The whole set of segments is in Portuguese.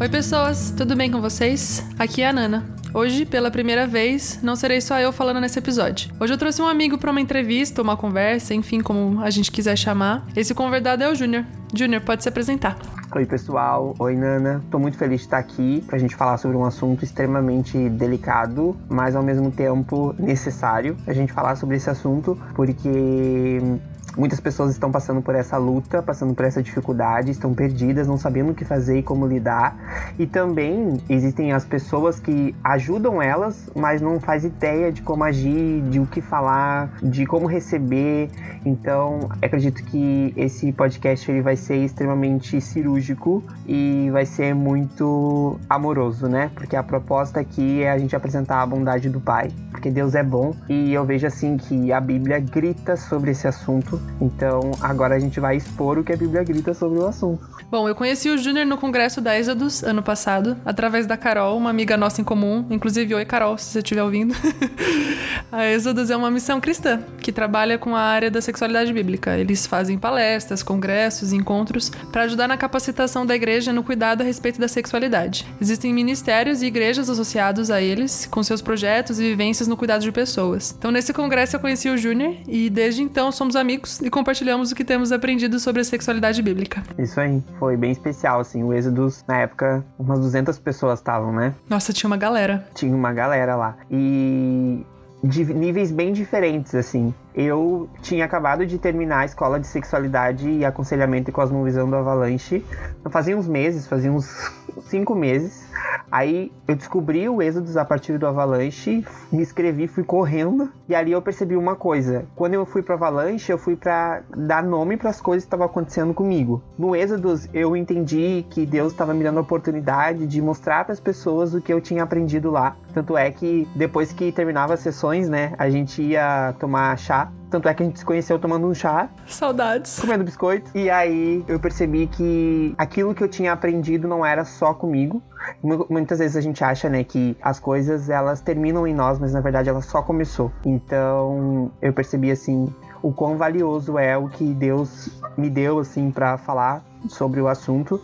Oi, pessoas, tudo bem com vocês? Aqui é a Nana. Hoje, pela primeira vez, não serei só eu falando nesse episódio. Hoje eu trouxe um amigo para uma entrevista, uma conversa, enfim, como a gente quiser chamar. Esse convidado é o Júnior. Júnior, pode se apresentar. Oi, pessoal. Oi, Nana. Tô muito feliz de estar aqui pra gente falar sobre um assunto extremamente delicado, mas ao mesmo tempo necessário a gente falar sobre esse assunto, porque Muitas pessoas estão passando por essa luta, passando por essa dificuldade, estão perdidas, não sabendo o que fazer e como lidar. E também existem as pessoas que ajudam elas, mas não faz ideia de como agir, de o que falar, de como receber. Então, acredito que esse podcast ele vai ser extremamente cirúrgico e vai ser muito amoroso, né? Porque a proposta aqui é a gente apresentar a bondade do Pai, porque Deus é bom e eu vejo assim que a Bíblia grita sobre esse assunto então, agora a gente vai expor o que a Bíblia grita sobre o assunto. Bom, eu conheci o Júnior no congresso da Êxodos ano passado, através da Carol, uma amiga nossa em comum. Inclusive, oi, Carol, se você estiver ouvindo. a Êxodos é uma missão cristã que trabalha com a área da sexualidade bíblica. Eles fazem palestras, congressos, encontros para ajudar na capacitação da igreja no cuidado a respeito da sexualidade. Existem ministérios e igrejas associados a eles, com seus projetos e vivências no cuidado de pessoas. Então, nesse congresso eu conheci o Júnior e desde então somos amigos e compartilhamos o que temos aprendido sobre a sexualidade bíblica. Isso aí, foi bem especial, assim. O Êxodos, na época, umas 200 pessoas estavam, né? Nossa, tinha uma galera. Tinha uma galera lá. E de níveis bem diferentes, assim. Eu tinha acabado de terminar a escola de sexualidade e aconselhamento e cosmovisão do Avalanche. Fazia uns meses, fazia uns cinco meses. Aí eu descobri o Êxodos a partir do Avalanche, me inscrevi, fui correndo e ali eu percebi uma coisa. Quando eu fui para Avalanche, eu fui para dar nome para as coisas que estavam acontecendo comigo. No Êxodos, eu entendi que Deus estava me dando a oportunidade de mostrar para as pessoas o que eu tinha aprendido lá. Tanto é que depois que terminava as sessões, né, a gente ia tomar chá tanto é que a gente se conheceu tomando um chá. Saudades. Comendo biscoito. E aí eu percebi que aquilo que eu tinha aprendido não era só comigo. Muitas vezes a gente acha, né, que as coisas elas terminam em nós, mas na verdade ela só começou. Então eu percebi assim o quão valioso é o que Deus me deu assim para falar sobre o assunto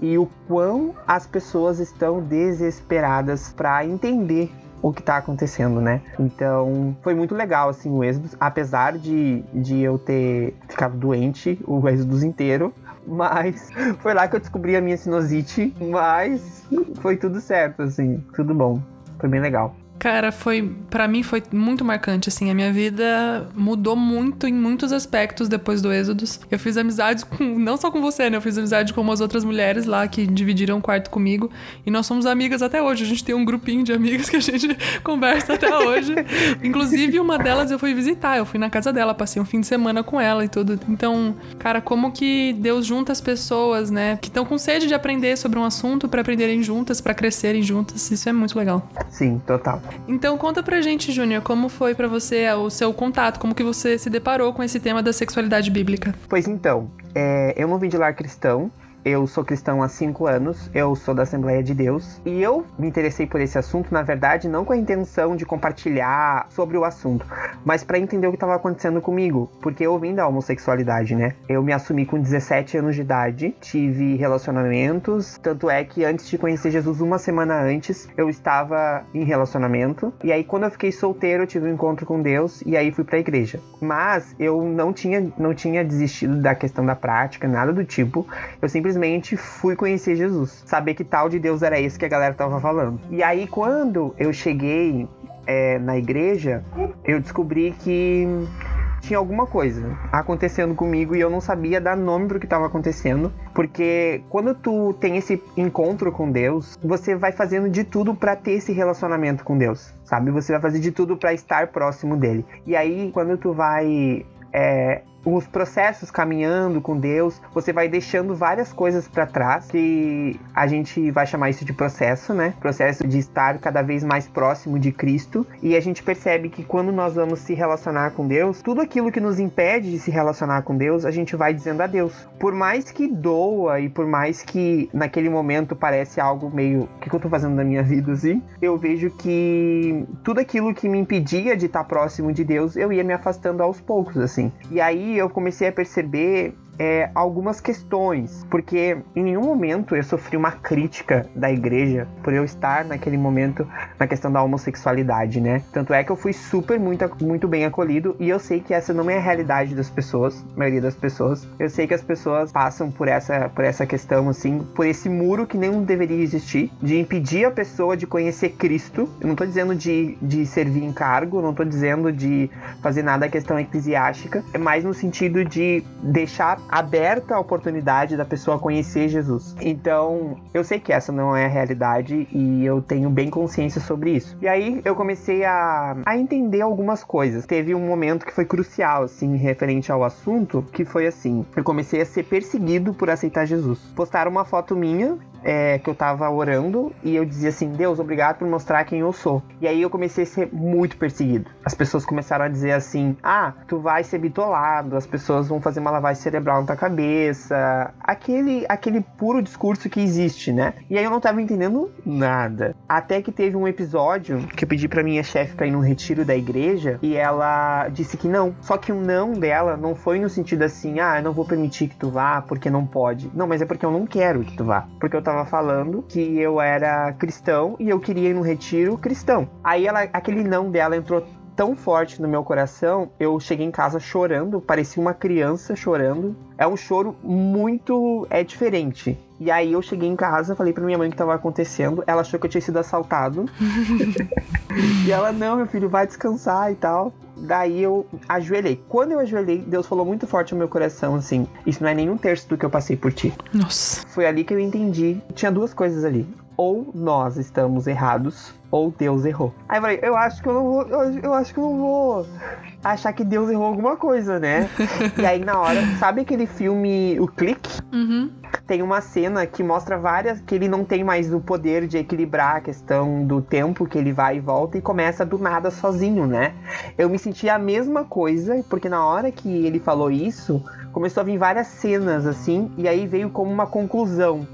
e o quão as pessoas estão desesperadas para entender o que tá acontecendo, né? Então, foi muito legal, assim, o Êxodo, apesar de, de eu ter ficado doente o Êxodo inteiro, mas foi lá que eu descobri a minha sinusite, mas foi tudo certo, assim, tudo bom. Foi bem legal. Cara, foi para mim foi muito marcante assim, a minha vida mudou muito em muitos aspectos depois do Êxodos. Eu fiz amizades com não só com você, né? Eu fiz amizade com umas outras mulheres lá que dividiram o quarto comigo e nós somos amigas até hoje. A gente tem um grupinho de amigas que a gente conversa até hoje. Inclusive uma delas eu fui visitar, eu fui na casa dela, passei um fim de semana com ela e tudo. Então, cara, como que Deus junta as pessoas, né, que estão com sede de aprender sobre um assunto para aprenderem juntas, para crescerem juntas. Isso é muito legal. Sim, total. Então conta pra gente, Júnior, como foi para você o seu contato, como que você se deparou com esse tema da sexualidade bíblica? Pois então, é, eu não vim de lar cristão, eu sou cristão há cinco anos, eu sou da Assembleia de Deus e eu me interessei por esse assunto, na verdade, não com a intenção de compartilhar sobre o assunto, mas para entender o que estava acontecendo comigo, porque eu vim da homossexualidade, né? Eu me assumi com 17 anos de idade, tive relacionamentos, tanto é que antes de conhecer Jesus, uma semana antes, eu estava em relacionamento, e aí quando eu fiquei solteiro, eu tive um encontro com Deus e aí fui para a igreja. Mas eu não tinha, não tinha desistido da questão da prática, nada do tipo. Eu simplesmente simplesmente fui conhecer Jesus. Saber que tal de Deus era esse que a galera tava falando. E aí, quando eu cheguei é, na igreja, eu descobri que tinha alguma coisa acontecendo comigo e eu não sabia dar nome pro que estava acontecendo, porque quando tu tem esse encontro com Deus, você vai fazendo de tudo para ter esse relacionamento com Deus, sabe? Você vai fazer de tudo para estar próximo dele. E aí, quando tu vai é, os processos caminhando com Deus, você vai deixando várias coisas para trás que a gente vai chamar isso de processo, né? Processo de estar cada vez mais próximo de Cristo e a gente percebe que quando nós vamos se relacionar com Deus, tudo aquilo que nos impede de se relacionar com Deus, a gente vai dizendo adeus. Por mais que doa e por mais que naquele momento parece algo meio, o que, que eu tô fazendo na minha vida assim? Eu vejo que tudo aquilo que me impedia de estar próximo de Deus, eu ia me afastando aos poucos assim. E aí eu comecei a perceber é, algumas questões, porque em nenhum momento eu sofri uma crítica da igreja por eu estar naquele momento na questão da homossexualidade, né? Tanto é que eu fui super muito, muito bem acolhido e eu sei que essa não é a realidade das pessoas, maioria das pessoas. Eu sei que as pessoas passam por essa, por essa questão, assim, por esse muro que nem deveria existir, de impedir a pessoa de conhecer Cristo. Eu não tô dizendo de, de servir em cargo, não tô dizendo de fazer nada a questão eclesiástica, é mais no sentido de deixar aberta a oportunidade da pessoa conhecer Jesus. Então, eu sei que essa não é a realidade e eu tenho bem consciência sobre isso. E aí eu comecei a, a entender algumas coisas. Teve um momento que foi crucial, assim, referente ao assunto, que foi assim: eu comecei a ser perseguido por aceitar Jesus. Postaram uma foto minha é, que eu tava orando e eu dizia assim: Deus, obrigado por mostrar quem eu sou. E aí eu comecei a ser muito perseguido. As pessoas começaram a dizer assim: Ah, tu vai ser bitolado, as pessoas vão fazer uma lavagem cerebral na cabeça. Aquele, aquele puro discurso que existe, né? E aí eu não tava entendendo nada. Até que teve um episódio que eu pedi pra minha chefe pra ir num retiro da igreja e ela disse que não. Só que o não dela não foi no sentido assim: Ah, eu não vou permitir que tu vá porque não pode. Não, mas é porque eu não quero que tu vá. Porque eu tava falando que eu era cristão e eu queria ir no retiro cristão. Aí ela, aquele não dela entrou tão forte no meu coração, eu cheguei em casa chorando, parecia uma criança chorando. É um choro muito é diferente. E aí eu cheguei em casa, falei pra minha mãe o que tava acontecendo. Ela achou que eu tinha sido assaltado. e ela, não, meu filho, vai descansar e tal. Daí eu ajoelhei. Quando eu ajoelhei, Deus falou muito forte no meu coração, assim: Isso não é nem um terço do que eu passei por ti. Nossa. Foi ali que eu entendi. Tinha duas coisas ali. Ou nós estamos errados, ou Deus errou. Aí eu falei, eu acho que eu não vou, eu, eu acho que eu não vou achar que Deus errou alguma coisa, né? e aí na hora, sabe aquele filme O Clique? Uhum. Tem uma cena que mostra várias que ele não tem mais o poder de equilibrar a questão do tempo que ele vai e volta e começa do nada sozinho, né? Eu me senti a mesma coisa, porque na hora que ele falou isso, começou a vir várias cenas assim, e aí veio como uma conclusão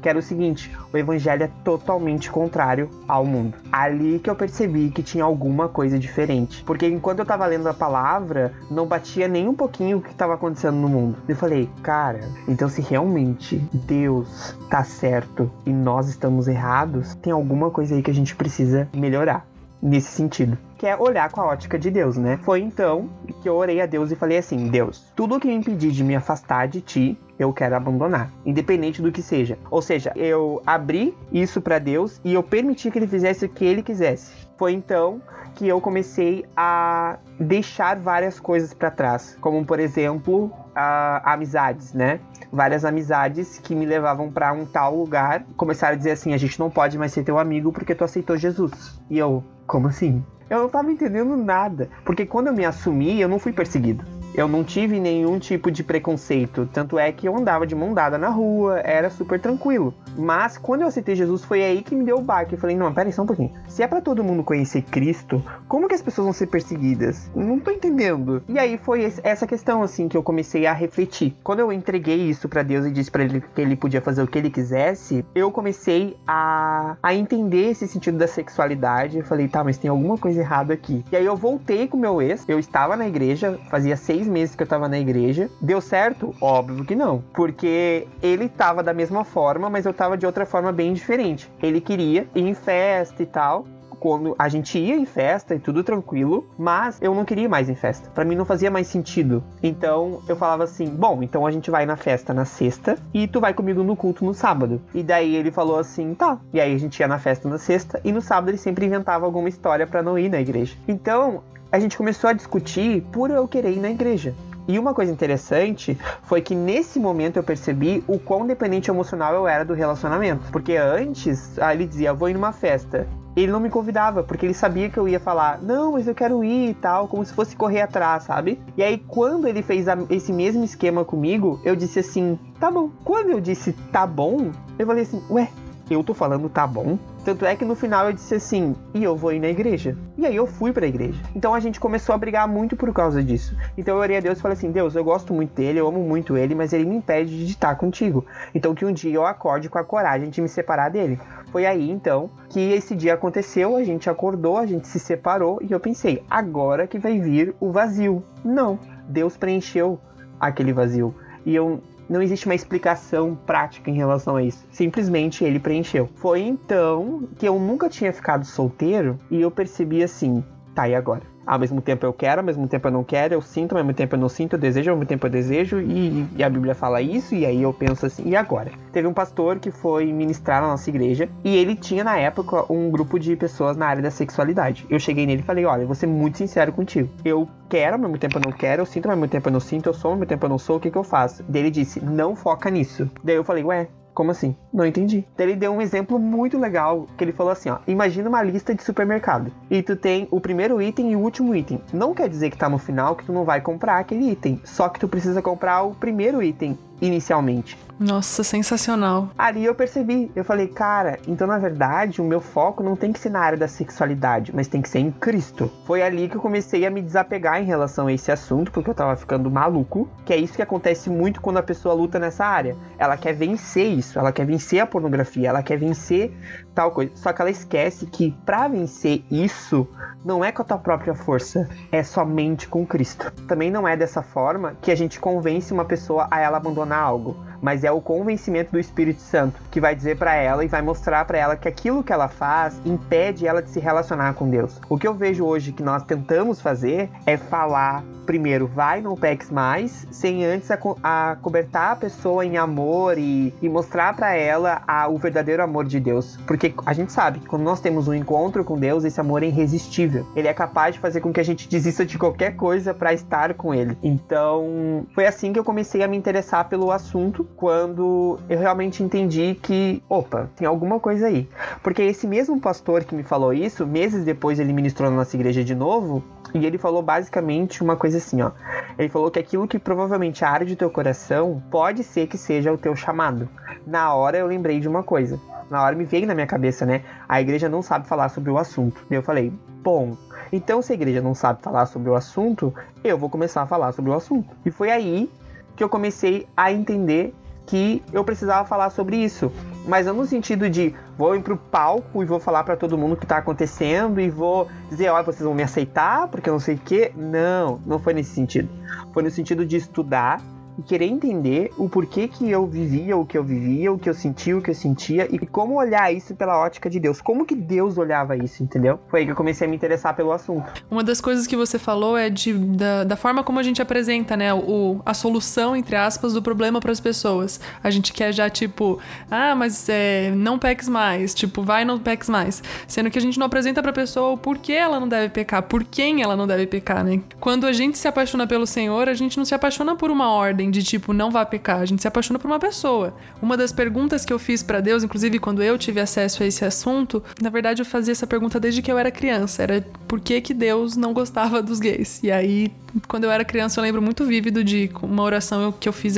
que era o seguinte: o evangelho é totalmente contrário ao mundo. Ali que eu percebi que tinha alguma coisa diferente. Porque enquanto eu tava lendo a palavra, não batia nem um pouquinho o que tava acontecendo no mundo. Eu falei, cara, então se realmente Deus tá certo e nós estamos errados, tem alguma coisa aí que a gente precisa melhorar nesse sentido que é olhar com a ótica de Deus, né? Foi então que eu orei a Deus e falei assim: Deus, tudo que me impedir de me afastar de ti, eu quero abandonar, independente do que seja. Ou seja, eu abri isso para Deus e eu permiti que ele fizesse o que ele quisesse. Foi então que eu comecei a deixar várias coisas para trás, como por exemplo, a, amizades, né? Várias amizades que me levavam para um tal lugar, começaram a dizer assim: a gente não pode mais ser teu amigo porque tu aceitou Jesus. E eu, como assim? Eu não tava entendendo nada. Porque quando eu me assumi, eu não fui perseguido. Eu não tive nenhum tipo de preconceito. Tanto é que eu andava de mão dada na rua, era super tranquilo. Mas quando eu aceitei Jesus, foi aí que me deu o baque. Eu falei, não, peraí só um pouquinho. Se é para todo mundo conhecer Cristo, como que as pessoas vão ser perseguidas? Não tô entendendo. E aí foi essa questão, assim, que eu comecei a refletir. Quando eu entreguei isso para Deus e disse para ele que ele podia fazer o que ele quisesse, eu comecei a, a entender esse sentido da sexualidade. Eu falei, tá, mas tem alguma coisa errada aqui. E aí eu voltei com meu ex. Eu estava na igreja, fazia seis meses que eu tava na igreja. Deu certo? Óbvio que não. Porque ele tava da mesma forma, mas eu tava de outra forma bem diferente. Ele queria ir em festa e tal quando a gente ia em festa e tudo tranquilo, mas eu não queria ir mais em festa. Para mim não fazia mais sentido. Então eu falava assim: "Bom, então a gente vai na festa na sexta e tu vai comigo no culto no sábado". E daí ele falou assim: "Tá". E aí a gente ia na festa na sexta e no sábado ele sempre inventava alguma história para não ir na igreja. Então, a gente começou a discutir por eu querer ir na igreja. E uma coisa interessante foi que nesse momento eu percebi o quão dependente emocional eu era do relacionamento. Porque antes, ele dizia, vou ir numa festa. Ele não me convidava, porque ele sabia que eu ia falar, não, mas eu quero ir e tal, como se fosse correr atrás, sabe? E aí, quando ele fez a, esse mesmo esquema comigo, eu disse assim, tá bom. Quando eu disse tá bom, eu falei assim, ué, eu tô falando tá bom? Tanto é que no final eu disse assim, e eu vou ir na igreja. E aí eu fui pra igreja. Então a gente começou a brigar muito por causa disso. Então eu orei a Deus e falei assim: Deus, eu gosto muito dele, eu amo muito ele, mas ele me impede de estar contigo. Então que um dia eu acorde com a coragem de me separar dele. Foi aí então que esse dia aconteceu, a gente acordou, a gente se separou e eu pensei: agora que vai vir o vazio. Não, Deus preencheu aquele vazio. e eu não existe uma explicação prática em relação a isso. Simplesmente ele preencheu. Foi então que eu nunca tinha ficado solteiro e eu percebi assim, tá, e agora? Ao mesmo tempo eu quero, ao mesmo tempo eu não quero, eu sinto, ao mesmo tempo eu não sinto, eu desejo, ao mesmo tempo eu desejo, e, e, a Bíblia fala isso, e aí eu penso assim, e agora? Teve um pastor que foi ministrar na nossa igreja, e ele tinha na época um grupo de pessoas na área da sexualidade. Eu cheguei nele e falei, olha, eu vou ser muito sincero contigo. Eu quero, ao mesmo tempo eu não quero, eu sinto, ao mesmo tempo eu não sinto, eu sou, ao mesmo tempo eu não sou, o que que eu faço? Daí ele disse, não foca nisso. Daí eu falei, ué, como assim? Não entendi. Ele deu um exemplo muito legal, que ele falou assim, ó, imagina uma lista de supermercado e tu tem o primeiro item e o último item. Não quer dizer que tá no final que tu não vai comprar aquele item, só que tu precisa comprar o primeiro item inicialmente. Nossa, sensacional. Ali eu percebi, eu falei, cara, então na verdade o meu foco não tem que ser na área da sexualidade, mas tem que ser em Cristo. Foi ali que eu comecei a me desapegar em relação a esse assunto, porque eu tava ficando maluco, que é isso que acontece muito quando a pessoa luta nessa área. Ela quer vencer isso, ela quer vencer a pornografia, ela quer vencer tal coisa. Só que ela esquece que para vencer isso não é com a tua própria força, é somente com Cristo. Também não é dessa forma que a gente convence uma pessoa a ela abandonar algo mas é o convencimento do Espírito Santo que vai dizer para ela e vai mostrar para ela que aquilo que ela faz impede ela de se relacionar com Deus. O que eu vejo hoje que nós tentamos fazer é falar primeiro, vai, não peques mais, sem antes a, a cobertar a pessoa em amor e, e mostrar para ela a, o verdadeiro amor de Deus. Porque a gente sabe que quando nós temos um encontro com Deus, esse amor é irresistível. Ele é capaz de fazer com que a gente desista de qualquer coisa para estar com Ele. Então, foi assim que eu comecei a me interessar pelo assunto, quando eu realmente entendi que, opa, tem alguma coisa aí. Porque esse mesmo pastor que me falou isso, meses depois ele ministrou na nossa igreja de novo, e ele falou basicamente uma coisa assim, ó. Ele falou que aquilo que provavelmente arde teu coração pode ser que seja o teu chamado. Na hora eu lembrei de uma coisa. Na hora me veio na minha cabeça, né? A igreja não sabe falar sobre o assunto. E eu falei, bom, então se a igreja não sabe falar sobre o assunto, eu vou começar a falar sobre o assunto. E foi aí que eu comecei a entender que eu precisava falar sobre isso. Mas não no sentido de vou ir pro palco e vou falar para todo mundo o que tá acontecendo e vou dizer, ó, vocês vão me aceitar porque eu não sei o quê. Não, não foi nesse sentido. Foi no sentido de estudar e querer entender o porquê que eu vivia o que eu vivia, o que eu sentia, o que eu sentia e como olhar isso pela ótica de Deus. Como que Deus olhava isso, entendeu? Foi aí que eu comecei a me interessar pelo assunto. Uma das coisas que você falou é de, da, da forma como a gente apresenta, né, o, a solução, entre aspas, do problema para as pessoas. A gente quer já, tipo, ah, mas é, não peques mais, tipo, vai, não peques mais. Sendo que a gente não apresenta para a pessoa o porquê ela não deve pecar, por quem ela não deve pecar, né? Quando a gente se apaixona pelo Senhor, a gente não se apaixona por uma ordem ordem de tipo não vá pecar, a gente se apaixona por uma pessoa. Uma das perguntas que eu fiz para Deus, inclusive quando eu tive acesso a esse assunto, na verdade eu fazia essa pergunta desde que eu era criança, era por que que Deus não gostava dos gays? E aí quando eu era criança, eu lembro muito vívido de uma oração que eu fiz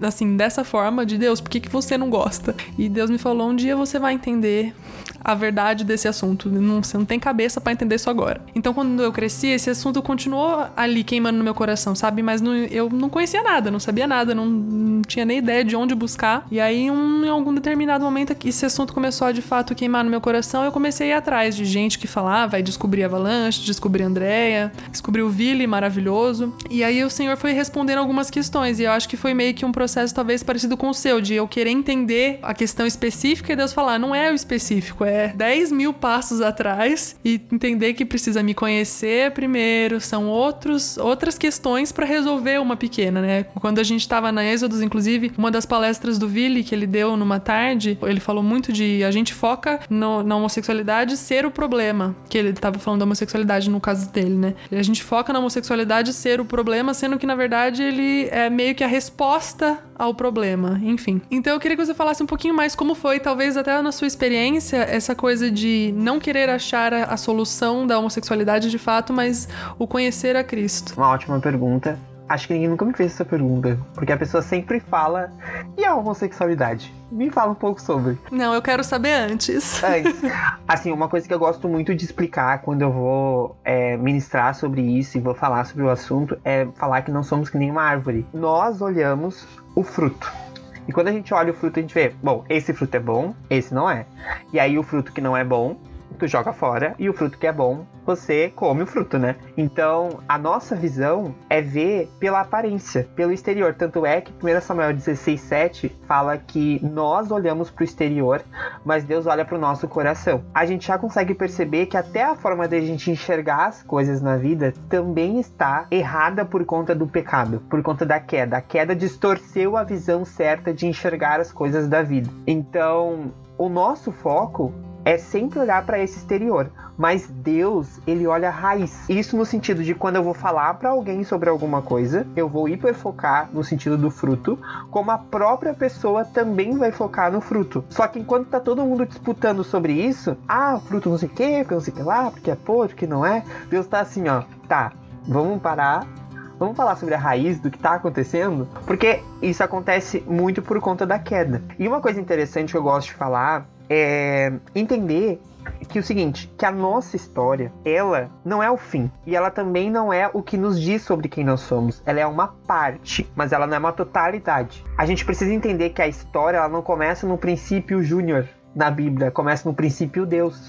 assim, dessa forma, de Deus, por que, que você não gosta? E Deus me falou: um dia você vai entender a verdade desse assunto. Não, você não tem cabeça para entender isso agora. Então, quando eu cresci, esse assunto continuou ali queimando no meu coração, sabe? Mas não, eu não conhecia nada, não sabia nada, não, não tinha nem ideia de onde buscar. E aí, um, em algum determinado momento, esse assunto começou a de fato queimar no meu coração. Eu comecei a ir atrás de gente que falava, e descobri Avalanche, descobri Andréia, descobri o Vili maravilhoso maravilhoso. E aí o Senhor foi respondendo algumas questões. E eu acho que foi meio que um processo talvez parecido com o seu, de eu querer entender a questão específica e Deus falar, não é o específico, é 10 mil passos atrás e entender que precisa me conhecer primeiro. São outros, outras questões para resolver uma pequena, né? Quando a gente estava na Êxodos, inclusive, uma das palestras do Vili que ele deu numa tarde, ele falou muito de a gente foca no, na homossexualidade ser o problema, que ele estava falando da homossexualidade no caso dele, né? A gente foca na homossexualidade ser o problema, sendo que na verdade ele é meio que a resposta ao problema, enfim. Então eu queria que você falasse um pouquinho mais como foi, talvez até na sua experiência, essa coisa de não querer achar a, a solução da homossexualidade de fato, mas o conhecer a Cristo. Uma ótima pergunta. Acho que ninguém nunca me fez essa pergunta, porque a pessoa sempre fala: e a homossexualidade? Me fala um pouco sobre. Não, eu quero saber antes. Antes. Assim, uma coisa que eu gosto muito de explicar quando eu vou é, ministrar sobre isso e vou falar sobre o assunto é falar que não somos que nem uma árvore. Nós olhamos o fruto. E quando a gente olha o fruto, a gente vê, bom, esse fruto é bom, esse não é. E aí o fruto que não é bom, tu joga fora e o fruto que é bom, você come o fruto, né? Então, a nossa visão é ver pela aparência, pelo exterior. Tanto é que 1 Samuel 16, 7 fala que nós olhamos para o exterior, mas Deus olha para o nosso coração. A gente já consegue perceber que até a forma de a gente enxergar as coisas na vida também está errada por conta do pecado, por conta da queda. A queda distorceu a visão certa de enxergar as coisas da vida. Então, o nosso foco é sempre olhar para esse exterior, mas Deus, ele olha a raiz. Isso no sentido de quando eu vou falar para alguém sobre alguma coisa, eu vou hiperfocar no sentido do fruto, como a própria pessoa também vai focar no fruto. Só que enquanto tá todo mundo disputando sobre isso, ah, fruto não sei o que, porque não sei o que lá, porque é podre, porque não é, Deus tá assim, ó, tá, vamos parar, Vamos falar sobre a raiz do que está acontecendo? Porque isso acontece muito por conta da queda. E uma coisa interessante que eu gosto de falar é entender que é o seguinte, que a nossa história, ela não é o fim. E ela também não é o que nos diz sobre quem nós somos. Ela é uma parte, mas ela não é uma totalidade. A gente precisa entender que a história, ela não começa no princípio júnior na Bíblia, começa no princípio Deus.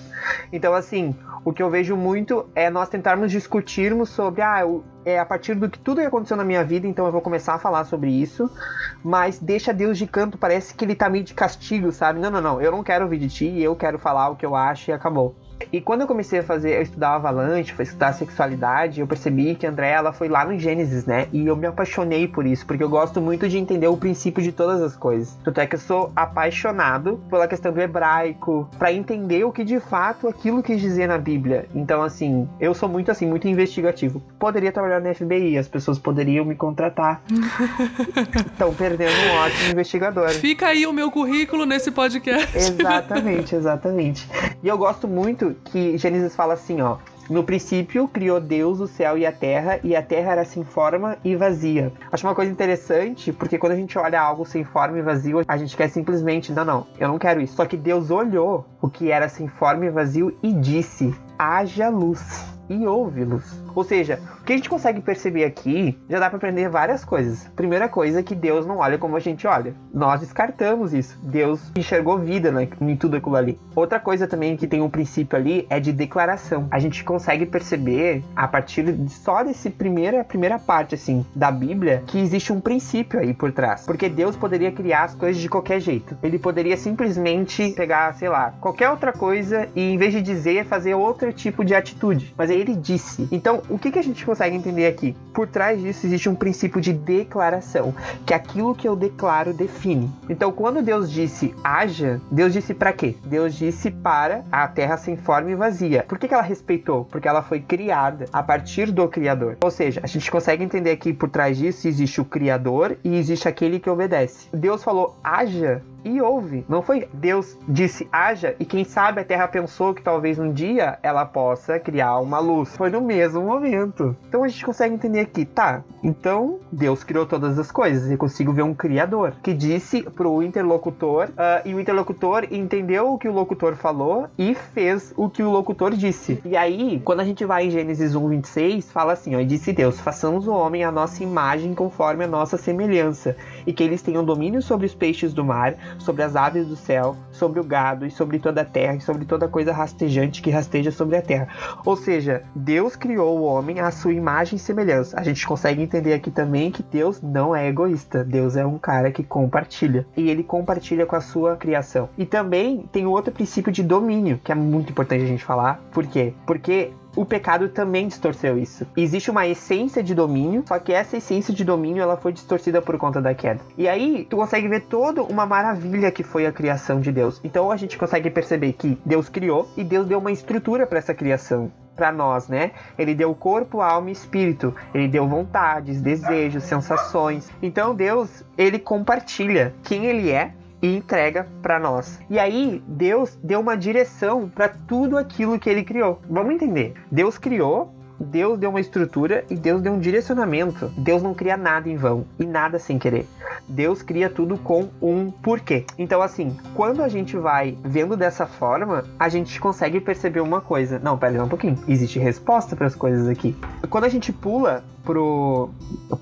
Então, assim, o que eu vejo muito é nós tentarmos discutirmos sobre, ah, é a partir do que tudo que aconteceu na minha vida, então eu vou começar a falar sobre isso, mas deixa Deus de canto, parece que ele tá meio de castigo, sabe? Não, não, não, eu não quero ouvir de ti, eu quero falar o que eu acho e acabou. E quando eu comecei a fazer, eu estudar Avalanche, foi estudar sexualidade, eu percebi que a André, ela foi lá no Gênesis, né? E eu me apaixonei por isso, porque eu gosto muito de entender o princípio de todas as coisas. Tanto é que eu sou apaixonado pela questão do hebraico, para entender o que de fato aquilo quis dizer na Bíblia. Então, assim, eu sou muito assim, muito investigativo. Poderia trabalhar na FBI, as pessoas poderiam me contratar. Estão perdendo um ótimo investigador. Fica aí o meu currículo nesse podcast. Exatamente, exatamente. E eu gosto muito que Gênesis fala assim, ó. No princípio, criou Deus o céu e a terra, e a terra era sem forma e vazia. Acho uma coisa interessante, porque quando a gente olha algo sem forma e vazio, a gente quer simplesmente, não, não, eu não quero isso. Só que Deus olhou o que era sem forma e vazio e disse: haja luz e ouve-los. Ou seja, o que a gente consegue perceber aqui já dá para aprender várias coisas. Primeira coisa é que Deus não olha como a gente olha. Nós descartamos isso. Deus enxergou vida né, em tudo aquilo ali. Outra coisa também que tem um princípio ali é de declaração. A gente consegue perceber a partir só desse primeira primeira parte assim da Bíblia que existe um princípio aí por trás. Porque Deus poderia criar as coisas de qualquer jeito. Ele poderia simplesmente pegar, sei lá, qualquer outra coisa e em vez de dizer fazer outro tipo de atitude. Mas ele disse. Então, o que, que a gente consegue entender aqui? Por trás disso existe um princípio de declaração, que aquilo que eu declaro define. Então, quando Deus disse haja, Deus disse para quê? Deus disse para a terra sem forma e vazia. Por que, que ela respeitou? Porque ela foi criada a partir do Criador. Ou seja, a gente consegue entender que por trás disso existe o Criador e existe aquele que obedece. Deus falou haja e houve. Não foi Deus disse haja e quem sabe a Terra pensou que talvez um dia ela possa criar uma luz. Foi no mesmo momento. Então a gente consegue entender aqui, tá? Então Deus criou todas as coisas. Eu consigo ver um criador que disse pro interlocutor uh, e o interlocutor entendeu o que o locutor falou e fez o que o locutor disse. E aí, quando a gente vai em Gênesis 1:26, fala assim, ó, e disse Deus: "Façamos o homem a nossa imagem conforme a nossa semelhança, e que eles tenham domínio sobre os peixes do mar, sobre as aves do céu, sobre o gado e sobre toda a terra e sobre toda coisa rastejante que rasteja sobre a terra. Ou seja, Deus criou o homem à sua imagem e semelhança. A gente consegue entender aqui também que Deus não é egoísta. Deus é um cara que compartilha. E ele compartilha com a sua criação. E também tem outro princípio de domínio, que é muito importante a gente falar. Por quê? Porque o pecado também distorceu isso. Existe uma essência de domínio, só que essa essência de domínio ela foi distorcida por conta da queda. E aí tu consegue ver toda uma maravilha que foi a criação de Deus. Então a gente consegue perceber que Deus criou e Deus deu uma estrutura para essa criação para nós, né? Ele deu corpo, alma e espírito. Ele deu vontades, desejos, sensações. Então Deus, ele compartilha quem ele é e entrega para nós. E aí Deus deu uma direção para tudo aquilo que ele criou. Vamos entender. Deus criou Deus deu uma estrutura e Deus deu um direcionamento. Deus não cria nada em vão e nada sem querer. Deus cria tudo com um porquê. Então, assim, quando a gente vai vendo dessa forma, a gente consegue perceber uma coisa. Não, pera um pouquinho. Existe resposta para as coisas aqui. Quando a gente pula pro,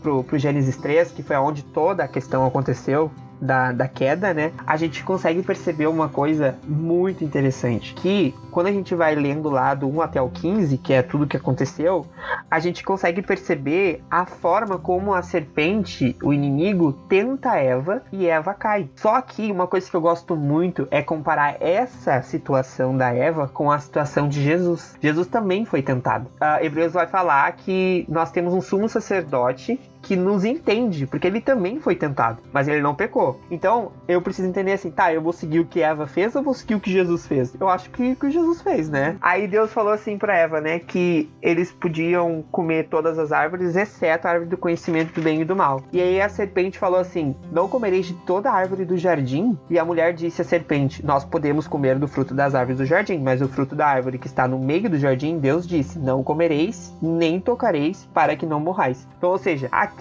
pro, pro Gênesis 3, que foi onde toda a questão aconteceu, da, da queda, né? A gente consegue perceber uma coisa muito interessante. Que quando a gente vai lendo lá do 1 até o 15, que é tudo que aconteceu, a gente consegue perceber a forma como a serpente, o inimigo, tenta Eva e Eva cai. Só que uma coisa que eu gosto muito é comparar essa situação da Eva com a situação de Jesus. Jesus também foi tentado. Uh, Hebreus vai falar que nós temos um sumo sacerdote que nos entende, porque ele também foi tentado, mas ele não pecou. Então, eu preciso entender assim, tá, eu vou seguir o que Eva fez ou vou seguir o que Jesus fez? Eu acho que o que Jesus fez, né? Aí Deus falou assim para Eva, né, que eles podiam comer todas as árvores, exceto a árvore do conhecimento do bem e do mal. E aí a serpente falou assim: Não comereis de toda a árvore do jardim? E a mulher disse à serpente: Nós podemos comer do fruto das árvores do jardim, mas o fruto da árvore que está no meio do jardim, Deus disse: Não comereis, nem tocareis, para que não morrais. Então, ou seja, aqui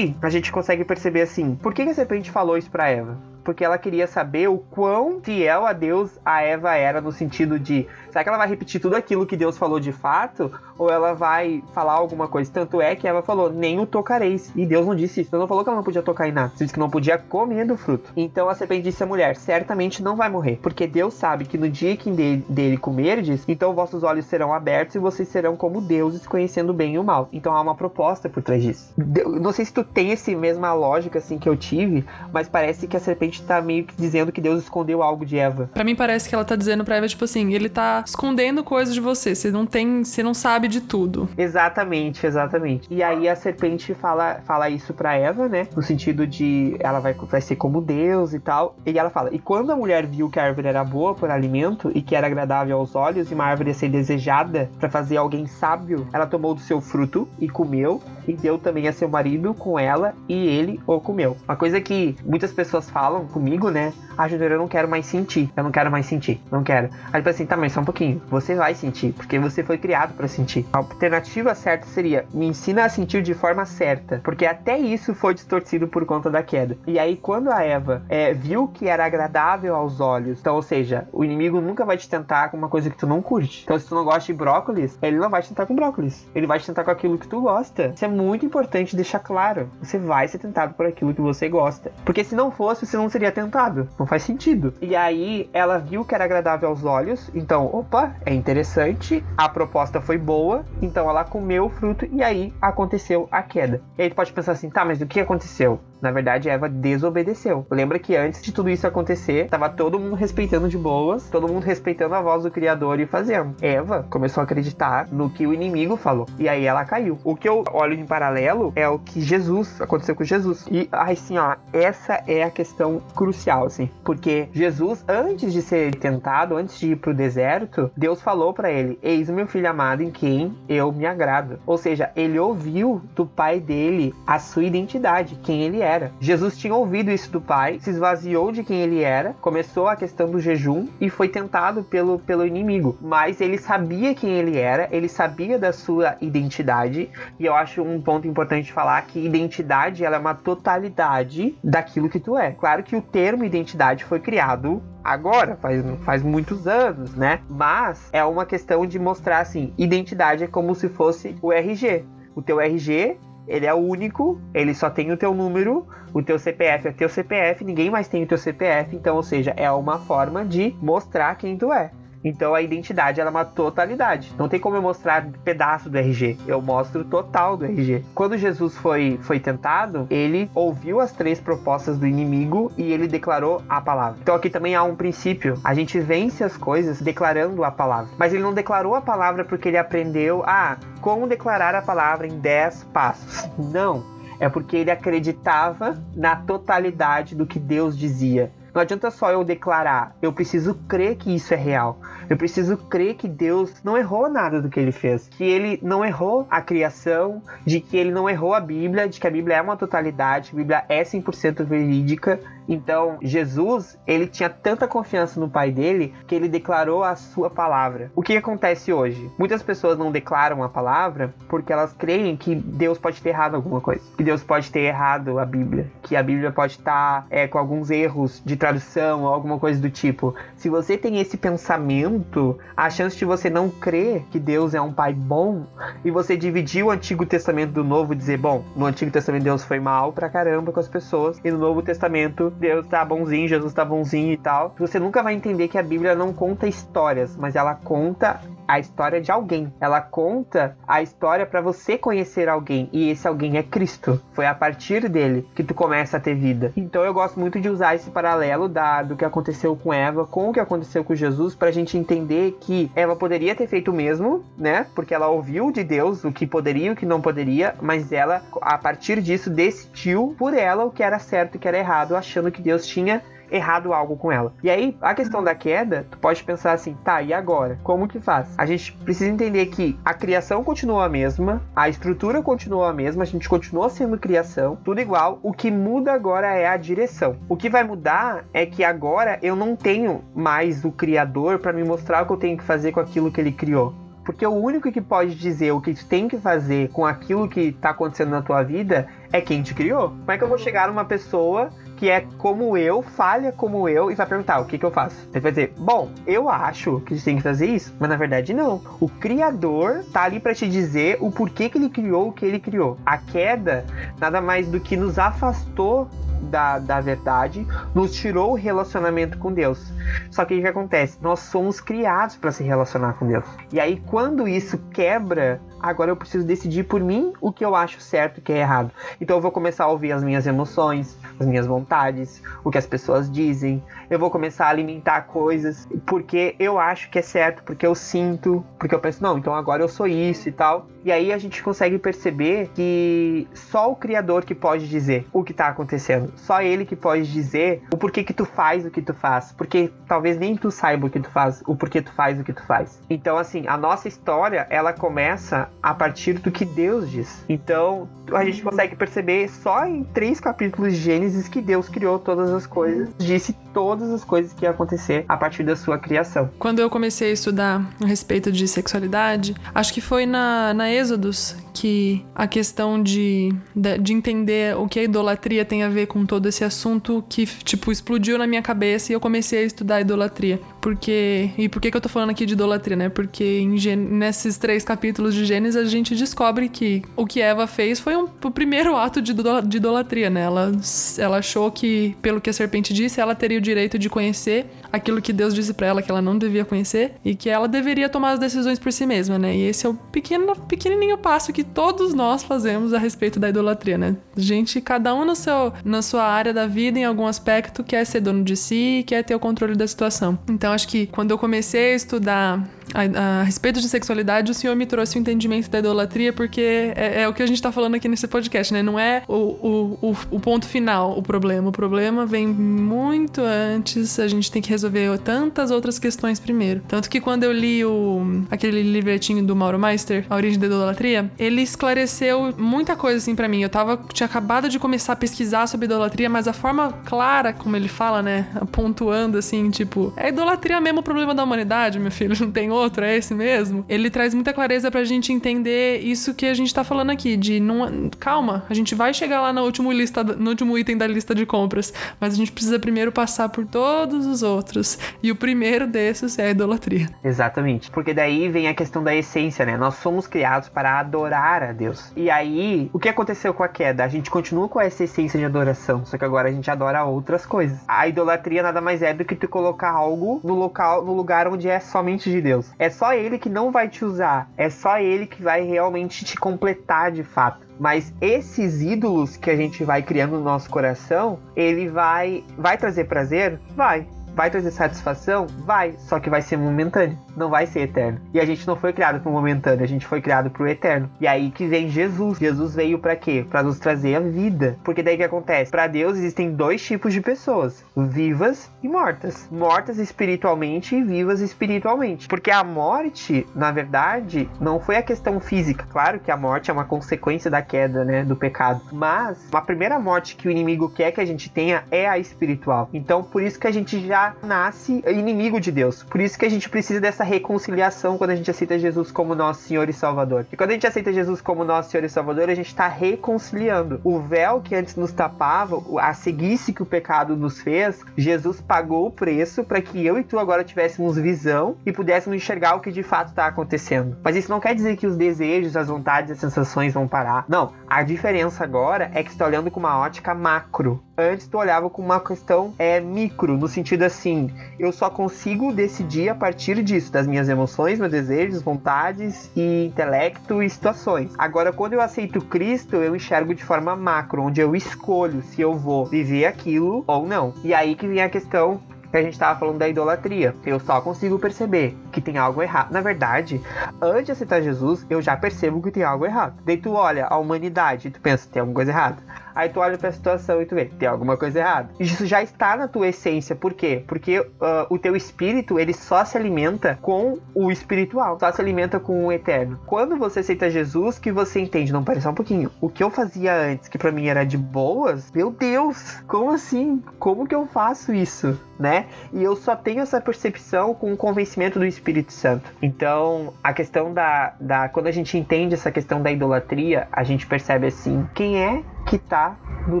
a gente consegue perceber assim: por que a serpente falou isso para Eva? porque ela queria saber o quão fiel a Deus a Eva era no sentido de será que ela vai repetir tudo aquilo que Deus falou de fato ou ela vai falar alguma coisa? Tanto é que Eva falou nem o tocareis e Deus não disse isso. Deus não falou que ela não podia tocar em nada. Disse que não podia comer do fruto. Então a serpente disse à mulher certamente não vai morrer porque Deus sabe que no dia que dele, dele comerdes então vossos olhos serão abertos e vocês serão como deuses conhecendo o bem e o mal. Então há uma proposta por trás disso. Não sei se tu tem esse mesma lógica assim que eu tive, mas parece que a serpente tá meio que dizendo que Deus escondeu algo de Eva. Para mim parece que ela tá dizendo pra Eva, tipo assim, ele tá escondendo coisas de você. Você não tem. Você não sabe de tudo. Exatamente, exatamente. E aí a serpente fala, fala isso pra Eva, né? No sentido de ela vai, vai ser como Deus e tal. E ela fala: E quando a mulher viu que a árvore era boa por alimento e que era agradável aos olhos e uma árvore a ser desejada para fazer alguém sábio, ela tomou do seu fruto e comeu e deu também a seu marido com ela e ele o comeu. Uma coisa que muitas pessoas falam comigo, né? Ah, Júnior, eu não quero mais sentir. Eu não quero mais sentir. Não quero. Aí, tipo assim, tá, mas só um pouquinho. Você vai sentir, porque você foi criado para sentir. A alternativa certa seria: me ensina a sentir de forma certa, porque até isso foi distorcido por conta da queda. E aí, quando a Eva é, viu que era agradável aos olhos, então, ou seja, o inimigo nunca vai te tentar com uma coisa que tu não curte. Então, se tu não gosta de brócolis, ele não vai te tentar com brócolis. Ele vai te tentar com aquilo que tu gosta. Isso é muito importante deixar claro. Você vai ser tentado por aquilo que você gosta. Porque se não fosse, você não seria tentado. Não faz sentido. E aí ela viu que era agradável aos olhos, então, opa, é interessante, a proposta foi boa, então ela comeu o fruto e aí aconteceu a queda. E aí tu pode pensar assim, tá, mas o que aconteceu? Na verdade, Eva desobedeceu. Lembra que antes de tudo isso acontecer, tava todo mundo respeitando de boas, todo mundo respeitando a voz do Criador e fazendo. Eva começou a acreditar no que o inimigo falou. E aí ela caiu. O que eu olho em paralelo é o que Jesus aconteceu com Jesus. E assim, ó, essa é a questão crucial, assim. Porque Jesus, antes de ser tentado, antes de ir pro deserto, Deus falou para ele: Eis o meu filho amado em quem eu me agrado. Ou seja, ele ouviu do pai dele a sua identidade, quem ele é era. Jesus tinha ouvido isso do Pai, se esvaziou de quem ele era, começou a questão do jejum e foi tentado pelo, pelo inimigo. Mas ele sabia quem ele era, ele sabia da sua identidade, e eu acho um ponto importante falar que identidade ela é uma totalidade daquilo que tu é. Claro que o termo identidade foi criado agora, faz, faz muitos anos, né? Mas é uma questão de mostrar assim, identidade é como se fosse o RG. O teu RG ele é único, ele só tem o teu número, o teu CPF é teu CPF, ninguém mais tem o teu CPF, então, ou seja, é uma forma de mostrar quem tu é. Então a identidade ela é uma totalidade. Não tem como eu mostrar pedaço do RG. Eu mostro o total do RG. Quando Jesus foi, foi tentado, ele ouviu as três propostas do inimigo e ele declarou a palavra. Então aqui também há um princípio. A gente vence as coisas declarando a palavra. Mas ele não declarou a palavra porque ele aprendeu a ah, como declarar a palavra em 10 passos. Não é porque ele acreditava na totalidade do que Deus dizia. Não adianta só eu declarar, eu preciso crer que isso é real. Eu preciso crer que Deus não errou nada do que ele fez, que ele não errou a criação, de que ele não errou a Bíblia, de que a Bíblia é uma totalidade, a Bíblia é 100% verídica então, Jesus, ele tinha tanta confiança no pai dele que ele declarou a sua palavra. O que acontece hoje? Muitas pessoas não declaram a palavra porque elas creem que Deus pode ter errado alguma coisa, que Deus pode ter errado a Bíblia, que a Bíblia pode estar é, com alguns erros de tradução ou alguma coisa do tipo. Se você tem esse pensamento, a chance de você não crer que Deus é um pai bom e você dividir o Antigo Testamento do Novo e dizer, bom, no Antigo Testamento Deus foi mal pra caramba com as pessoas e no Novo Testamento Deus tá bonzinho, Jesus tá bonzinho e tal, você nunca vai entender que a Bíblia não conta histórias, mas ela conta a história de alguém. Ela conta a história para você conhecer alguém e esse alguém é Cristo. Foi a partir dele que tu começa a ter vida. Então eu gosto muito de usar esse paralelo da, do que aconteceu com Eva com o que aconteceu com Jesus pra gente entender que Eva poderia ter feito o mesmo, né? Porque ela ouviu de Deus o que poderia e o que não poderia, mas ela a partir disso decidiu por ela o que era certo e o que era errado, achando que Deus tinha errado algo com ela. E aí, a questão da queda, tu pode pensar assim, tá, e agora? Como que faz? A gente precisa entender que a criação continua a mesma, a estrutura continua a mesma, a gente continua sendo criação, tudo igual. O que muda agora é a direção. O que vai mudar é que agora eu não tenho mais o criador para me mostrar o que eu tenho que fazer com aquilo que ele criou. Porque o único que pode dizer o que tu tem que fazer com aquilo que tá acontecendo na tua vida é quem te criou. Como é que eu vou chegar numa pessoa que é como eu, falha como eu, e vai perguntar o que, que eu faço. Ele vai dizer, bom, eu acho que você tem que fazer isso, mas na verdade não. O Criador tá ali para te dizer o porquê que ele criou o que ele criou. A queda nada mais do que nos afastou da, da verdade, nos tirou o relacionamento com Deus. Só que o que acontece? Nós somos criados para se relacionar com Deus. E aí, quando isso quebra, agora eu preciso decidir por mim o que eu acho certo e o que é errado. Então eu vou começar a ouvir as minhas emoções, as minhas vontades, o que as pessoas dizem. Eu vou começar a alimentar coisas porque eu acho que é certo, porque eu sinto, porque eu penso, não, então agora eu sou isso e tal. E aí a gente consegue perceber que só o criador que pode dizer o que está acontecendo, só ele que pode dizer o porquê que tu faz o que tu faz, porque talvez nem tu saiba o que tu faz, o porquê tu faz o que tu faz. Então assim, a nossa história, ela começa a partir do que Deus diz. Então, a gente consegue perceber só em três capítulos de Gênesis que Deus criou todas as coisas, disse todas as coisas que ia acontecer a partir da sua criação. Quando eu comecei a estudar a respeito de sexualidade, acho que foi na, na Êxodos que a questão de, de entender o que a idolatria tem a ver com todo esse assunto que, tipo, explodiu na minha cabeça e eu comecei a estudar a idolatria. Porque. E por que, que eu tô falando aqui de idolatria, né? Porque em, nesses três capítulos de Gênesis a gente descobre que o que Eva fez foi um, o primeiro ato de, de idolatria, né? Ela, ela achou que, pelo que a serpente disse, ela teria o direito de conhecer aquilo que Deus disse para ela que ela não devia conhecer e que ela deveria tomar as decisões por si mesma, né? E esse é o pequeno, pequenininho passo que todos nós fazemos a respeito da idolatria, né? Gente, cada um no seu, na sua área da vida, em algum aspecto, quer ser dono de si, quer ter o controle da situação. Então, acho que quando eu comecei a estudar a, a, respeito de sexualidade, o senhor me trouxe o entendimento da idolatria, porque é, é, o que a gente tá falando aqui nesse podcast, né? Não é o, o, o, o, ponto final o problema. O problema vem muito antes, a gente tem que resolver tantas outras questões primeiro. Tanto que quando eu li o, aquele livretinho do Mauro Meister, A Origem da Idolatria, ele esclareceu muita coisa assim para mim. Eu tava, tinha acabado de começar a pesquisar sobre idolatria, mas a forma clara como ele fala, né? Pontuando assim, tipo, é idolatria mesmo o problema da humanidade, meu filho, não tem outro outro, é esse mesmo. Ele traz muita clareza pra gente entender isso que a gente tá falando aqui, de não, calma, a gente vai chegar lá no último, lista, no último item da lista de compras, mas a gente precisa primeiro passar por todos os outros. E o primeiro desses é a idolatria. Exatamente. Porque daí vem a questão da essência, né? Nós somos criados para adorar a Deus. E aí, o que aconteceu com a queda? A gente continua com essa essência de adoração, só que agora a gente adora outras coisas. A idolatria nada mais é do que tu colocar algo no local, no lugar onde é somente de Deus. É só ele que não vai te usar. É só ele que vai realmente te completar de fato. Mas esses ídolos que a gente vai criando no nosso coração, ele vai vai trazer prazer? Vai. Vai trazer satisfação? Vai, só que vai ser momentâneo, não vai ser eterno. E a gente não foi criado para o momentâneo, a gente foi criado para o eterno. E aí que vem Jesus. Jesus veio para quê? Para nos trazer a vida. Porque daí que acontece? Para Deus existem dois tipos de pessoas: vivas e mortas. Mortas espiritualmente e vivas espiritualmente. Porque a morte, na verdade, não foi a questão física. Claro que a morte é uma consequência da queda, né, do pecado. Mas a primeira morte que o inimigo quer que a gente tenha é a espiritual. Então, por isso que a gente já nasce inimigo de Deus. Por isso que a gente precisa dessa reconciliação quando a gente aceita Jesus como nosso Senhor e Salvador. E quando a gente aceita Jesus como nosso Senhor e Salvador, a gente está reconciliando. O véu que antes nos tapava, a seguice que o pecado nos fez, Jesus pagou o preço para que eu e tu agora tivéssemos visão e pudéssemos enxergar o que de fato está acontecendo. Mas isso não quer dizer que os desejos, as vontades, as sensações vão parar. Não. A diferença agora é que está olhando com uma ótica macro. Antes tu olhava com uma questão é, micro, no sentido assim, eu só consigo decidir a partir disso, das minhas emoções, meus desejos, vontades e intelecto e situações. Agora, quando eu aceito Cristo, eu enxergo de forma macro, onde eu escolho se eu vou viver aquilo ou não. E aí que vem a questão que a gente estava falando da idolatria. Eu só consigo perceber que tem algo errado. Na verdade, antes de aceitar Jesus, eu já percebo que tem algo errado. Daí tu olha a humanidade e tu pensa, tem alguma coisa errada. Aí tu olha pra situação e tu vê, tem alguma coisa errada. Isso já está na tua essência. Por quê? Porque uh, o teu espírito, ele só se alimenta com o espiritual. Só se alimenta com o eterno. Quando você aceita Jesus, que você entende, não, pera só um pouquinho. O que eu fazia antes, que para mim era de boas, meu Deus, como assim? Como que eu faço isso? Né? E eu só tenho essa percepção com o convencimento do Espírito Santo. Então, a questão da, da. Quando a gente entende essa questão da idolatria, a gente percebe assim: quem é que tá no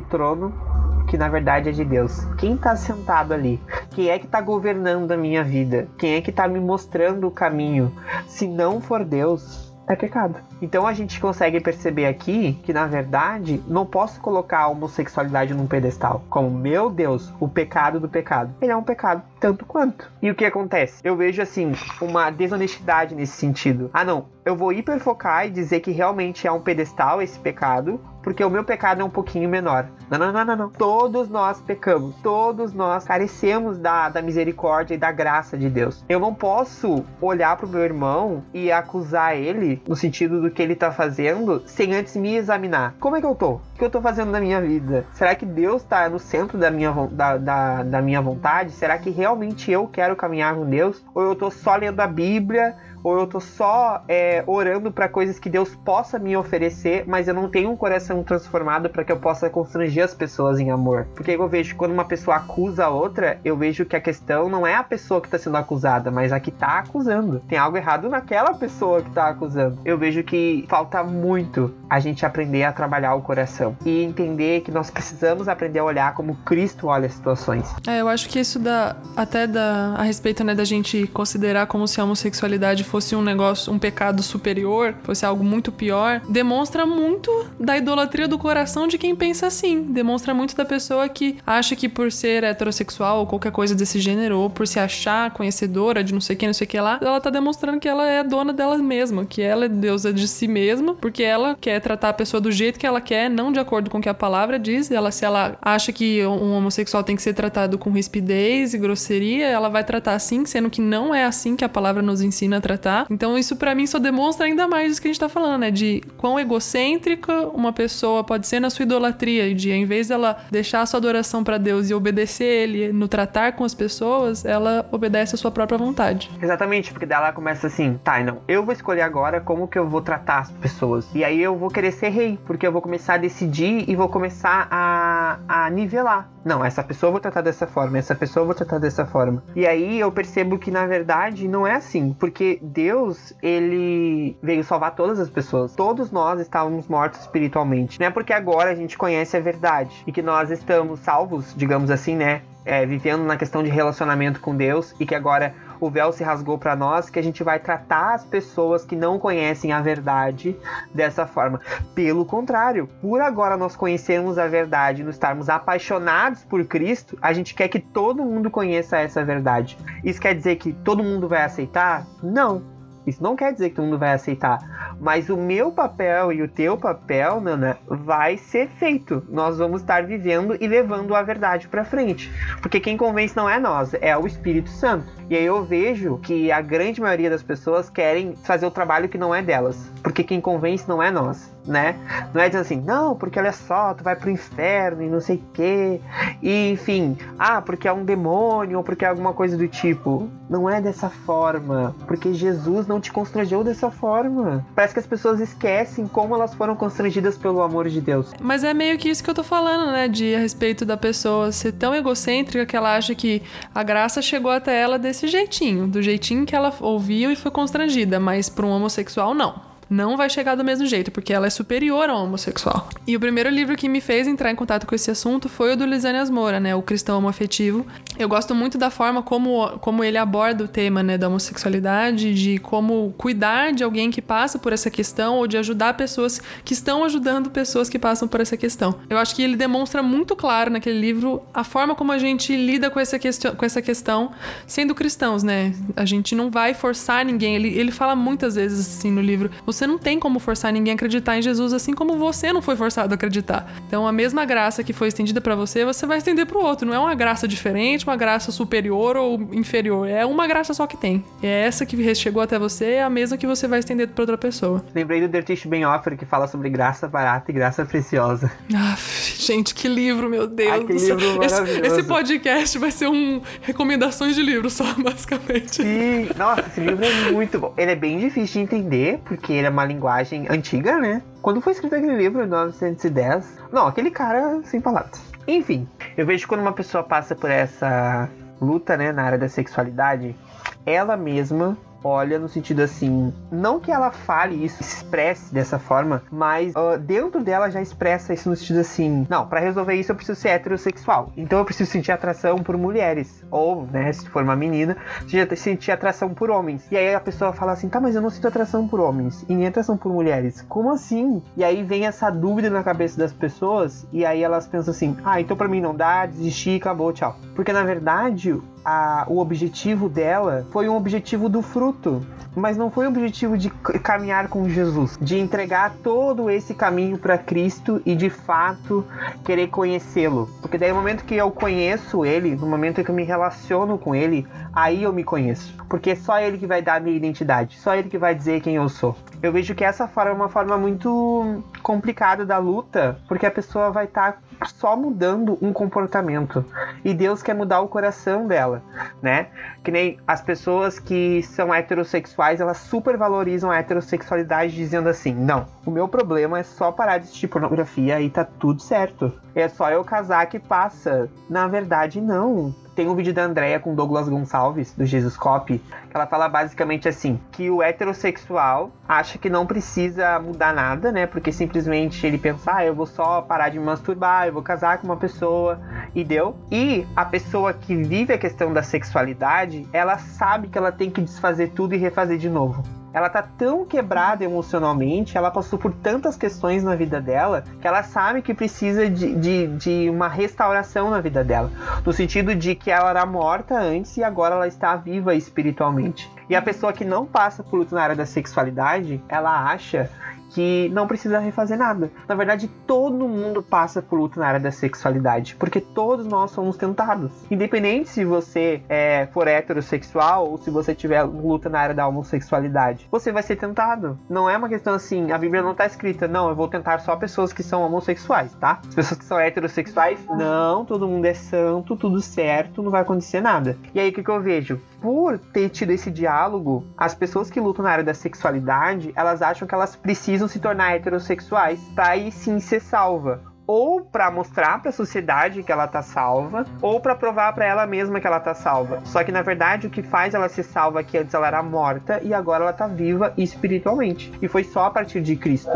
trono que na verdade é de Deus. Quem está sentado ali? Quem é que está governando a minha vida? Quem é que está me mostrando o caminho? Se não for Deus, é pecado. Então a gente consegue perceber aqui que, na verdade, não posso colocar a homossexualidade num pedestal. Como, meu Deus, o pecado do pecado. Ele é um pecado tanto quanto. E o que acontece? Eu vejo, assim, uma desonestidade nesse sentido. Ah, não, eu vou hiperfocar e dizer que realmente é um pedestal esse pecado, porque o meu pecado é um pouquinho menor. Não, não, não, não, não. Todos nós pecamos. Todos nós carecemos da, da misericórdia e da graça de Deus. Eu não posso olhar pro meu irmão e acusar ele no sentido do que ele tá fazendo sem antes me examinar. Como é que eu tô? O que eu tô fazendo na minha vida? Será que Deus tá no centro da minha, da, da, da minha vontade? Será que realmente eu quero caminhar com Deus? Ou eu tô só lendo a Bíblia? Ou eu tô só é, orando para coisas que Deus possa me oferecer, mas eu não tenho um coração transformado para que eu possa constranger as pessoas em amor. Porque eu vejo quando uma pessoa acusa a outra, eu vejo que a questão não é a pessoa que está sendo acusada, mas a que está acusando. Tem algo errado naquela pessoa que está acusando. Eu vejo que falta muito a gente aprender a trabalhar o coração e entender que nós precisamos aprender a olhar como Cristo olha as situações. É, eu acho que isso dá até a respeito né da gente considerar como se a homossexualidade fosse um negócio, um pecado superior, fosse algo muito pior, demonstra muito da idolatria do coração de quem pensa assim. Demonstra muito da pessoa que acha que por ser heterossexual ou qualquer coisa desse gênero, ou por se achar conhecedora de não sei o que, não sei o que lá, ela tá demonstrando que ela é dona dela mesma, que ela é deusa de si mesma, porque ela quer tratar a pessoa do jeito que ela quer, não de acordo com o que a palavra diz. Ela, se ela acha que um homossexual tem que ser tratado com rispidez e grosseria, ela vai tratar assim, sendo que não é assim que a palavra nos ensina a tratar tá? Então isso para mim só demonstra ainda mais isso que a gente tá falando, né? De quão egocêntrica uma pessoa pode ser na sua idolatria de, em vez dela deixar a sua adoração para Deus e obedecer ele no tratar com as pessoas, ela obedece a sua própria vontade. Exatamente, porque daí ela começa assim, tá, não, eu vou escolher agora como que eu vou tratar as pessoas. E aí eu vou querer ser rei, porque eu vou começar a decidir e vou começar a, a nivelar. Não, essa pessoa eu vou tratar dessa forma, essa pessoa eu vou tratar dessa forma. E aí eu percebo que na verdade não é assim, porque Deus, ele veio salvar todas as pessoas. Todos nós estávamos mortos espiritualmente. Não é porque agora a gente conhece a verdade e que nós estamos salvos, digamos assim, né? É, vivendo na questão de relacionamento com Deus e que agora o véu se rasgou para nós, que a gente vai tratar as pessoas que não conhecem a verdade dessa forma. Pelo contrário, por agora nós conhecermos a verdade nos estarmos apaixonados por Cristo, a gente quer que todo mundo conheça essa verdade. Isso quer dizer que todo mundo vai aceitar? Não. Isso não quer dizer que todo mundo vai aceitar. Mas o meu papel e o teu papel, Nana, vai ser feito. Nós vamos estar vivendo e levando a verdade para frente. Porque quem convence não é nós, é o Espírito Santo. E aí eu vejo que a grande maioria das pessoas querem fazer o trabalho que não é delas. Porque quem convence não é nós né? Não é dizendo assim, não, porque olha só, tu vai pro inferno e não sei o quê. E, enfim, ah, porque é um demônio ou porque é alguma coisa do tipo. Não é dessa forma, porque Jesus não te constrangeu dessa forma. Parece que as pessoas esquecem como elas foram constrangidas pelo amor de Deus. Mas é meio que isso que eu tô falando, né? De a respeito da pessoa ser tão egocêntrica que ela acha que a graça chegou até ela desse jeitinho, do jeitinho que ela ouviu e foi constrangida, mas para um homossexual não. Não vai chegar do mesmo jeito, porque ela é superior ao homossexual. E o primeiro livro que me fez entrar em contato com esse assunto foi o do Lisânias Moura, né? O Cristão Homoafetivo. Eu gosto muito da forma como, como ele aborda o tema, né, da homossexualidade, de como cuidar de alguém que passa por essa questão ou de ajudar pessoas que estão ajudando pessoas que passam por essa questão. Eu acho que ele demonstra muito claro naquele livro a forma como a gente lida com essa, questão, com essa questão sendo cristãos, né? A gente não vai forçar ninguém. Ele, ele fala muitas vezes assim no livro: você não tem como forçar ninguém a acreditar em Jesus assim como você não foi forçado a acreditar. Então a mesma graça que foi estendida para você, você vai estender para o outro. Não é uma graça diferente, uma graça superior ou inferior. É uma graça só que tem. E é essa que chegou até você, é a mesma que você vai estender para outra pessoa. Lembrei do Dirtish Ben Offer que fala sobre graça barata e graça preciosa. Ah, gente, que livro, meu Deus. Ai, que livro esse, esse, podcast vai ser um recomendações de livro só, basicamente. Sim, nossa, esse livro é muito bom. Ele é bem difícil de entender, porque ele é uma linguagem antiga, né? Quando foi escrito aquele livro, em 1910, não, aquele cara sem palavras. Enfim, eu vejo quando uma pessoa passa por essa luta, né, na área da sexualidade, ela mesma olha no sentido assim, não que ela fale isso, expresse dessa forma, mas uh, dentro dela já expressa isso no sentido assim, não, para resolver isso eu preciso ser heterossexual, então eu preciso sentir atração por mulheres, ou, né, se for uma menina, sentir atração por homens. E aí a pessoa fala assim, tá, mas eu não sinto atração por homens e nem atração por mulheres. Como assim? E aí vem essa dúvida na cabeça das pessoas e aí elas pensam assim, ah, então para mim não dá, desisti, acabou, tchau. Porque na verdade a, o objetivo dela foi um objetivo do fruto, mas não foi o objetivo de caminhar com Jesus, de entregar todo esse caminho para Cristo e de fato querer conhecê-lo. Porque daí no momento que eu conheço ele, no momento que eu me relaciono com ele, aí eu me conheço. Porque é só ele que vai dar a minha identidade, só ele que vai dizer quem eu sou. Eu vejo que essa forma é uma forma muito complicada da luta, porque a pessoa vai estar tá só mudando um comportamento. E Deus quer mudar o coração dela, né? Que nem as pessoas que são heterossexuais, elas supervalorizam a heterossexualidade dizendo assim: "Não, o meu problema é só parar de assistir pornografia e tá tudo certo. É só eu casar que passa". Na verdade, não tem um vídeo da Andrea com Douglas Gonçalves, do Jesus Cop, que ela fala basicamente assim: que o heterossexual acha que não precisa mudar nada, né? Porque simplesmente ele pensa, ah, eu vou só parar de me masturbar, eu vou casar com uma pessoa e deu. E a pessoa que vive a questão da sexualidade, ela sabe que ela tem que desfazer tudo e refazer de novo ela tá tão quebrada emocionalmente, ela passou por tantas questões na vida dela, que ela sabe que precisa de, de, de, uma restauração na vida dela. No sentido de que ela era morta antes e agora ela está viva espiritualmente. E a pessoa que não passa por luto na área da sexualidade, ela acha que não precisa refazer nada. Na verdade, todo mundo passa por luta na área da sexualidade, porque todos nós somos tentados. Independente se você é, for heterossexual ou se você tiver luta na área da homossexualidade, você vai ser tentado. Não é uma questão assim, a Bíblia não está escrita, não, eu vou tentar só pessoas que são homossexuais, tá? As pessoas que são heterossexuais, não, todo mundo é santo, tudo certo, não vai acontecer nada. E aí o que, que eu vejo? Por ter tido esse diálogo, as pessoas que lutam na área da sexualidade, elas acham que elas precisam se tornar heterossexuais para aí sim ser salva ou para mostrar para a sociedade que ela tá salva, ou para provar para ela mesma que ela tá salva. Só que na verdade o que faz ela ser salva é que antes ela era morta e agora ela tá viva espiritualmente. E foi só a partir de Cristo.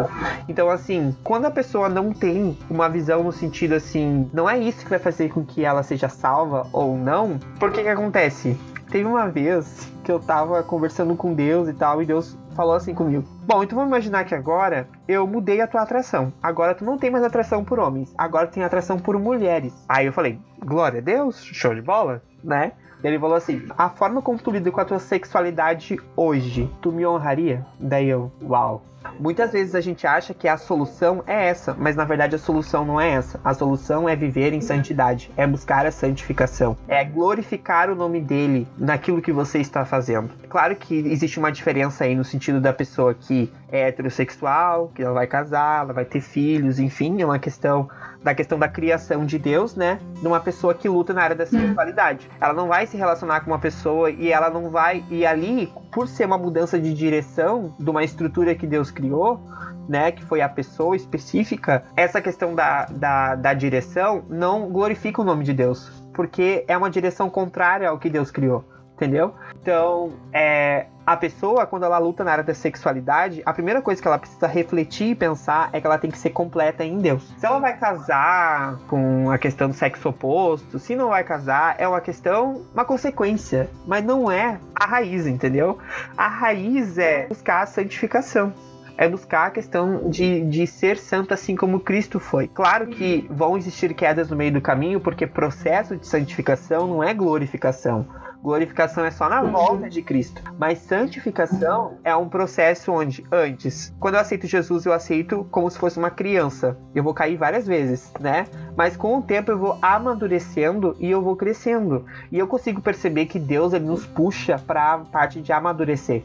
Então assim, quando a pessoa não tem uma visão no sentido assim, não é isso que vai fazer com que ela seja salva ou não, por que que acontece? Teve uma vez que eu tava conversando com Deus e tal, e Deus falou assim comigo: Bom, então vamos imaginar que agora eu mudei a tua atração. Agora tu não tem mais atração por homens, agora tem atração por mulheres. Aí eu falei: Glória a Deus, show de bola, né? Ele falou assim: A forma como tu lida com a tua sexualidade hoje, tu me honraria? Daí eu, uau. Muitas vezes a gente acha que a solução é essa, mas na verdade a solução não é essa. A solução é viver em santidade, é buscar a santificação, é glorificar o nome dele naquilo que você está fazendo. Claro que existe uma diferença aí no sentido da pessoa que é heterossexual, que ela vai casar, ela vai ter filhos, enfim, é uma questão da questão da criação de Deus, né? De uma pessoa que luta na área da sexualidade. Ela não vai se relacionar com uma pessoa e ela não vai. E ali, por ser uma mudança de direção de uma estrutura que Deus criou, né, que foi a pessoa específica, essa questão da, da, da direção não glorifica o nome de Deus, porque é uma direção contrária ao que Deus criou entendeu? Então, é, a pessoa, quando ela luta na área da sexualidade, a primeira coisa que ela precisa refletir e pensar é que ela tem que ser completa em Deus. Se ela vai casar com a questão do sexo oposto, se não vai casar, é uma questão, uma consequência, mas não é a raiz, entendeu? A raiz é buscar a santificação é buscar a questão de, de ser santo assim como Cristo foi. Claro que vão existir quedas no meio do caminho, porque processo de santificação não é glorificação. Glorificação é só na volta de Cristo. Mas santificação é um processo onde, antes, quando eu aceito Jesus, eu aceito como se fosse uma criança. Eu vou cair várias vezes, né? Mas com o tempo eu vou amadurecendo e eu vou crescendo. E eu consigo perceber que Deus ele nos puxa para a parte de amadurecer.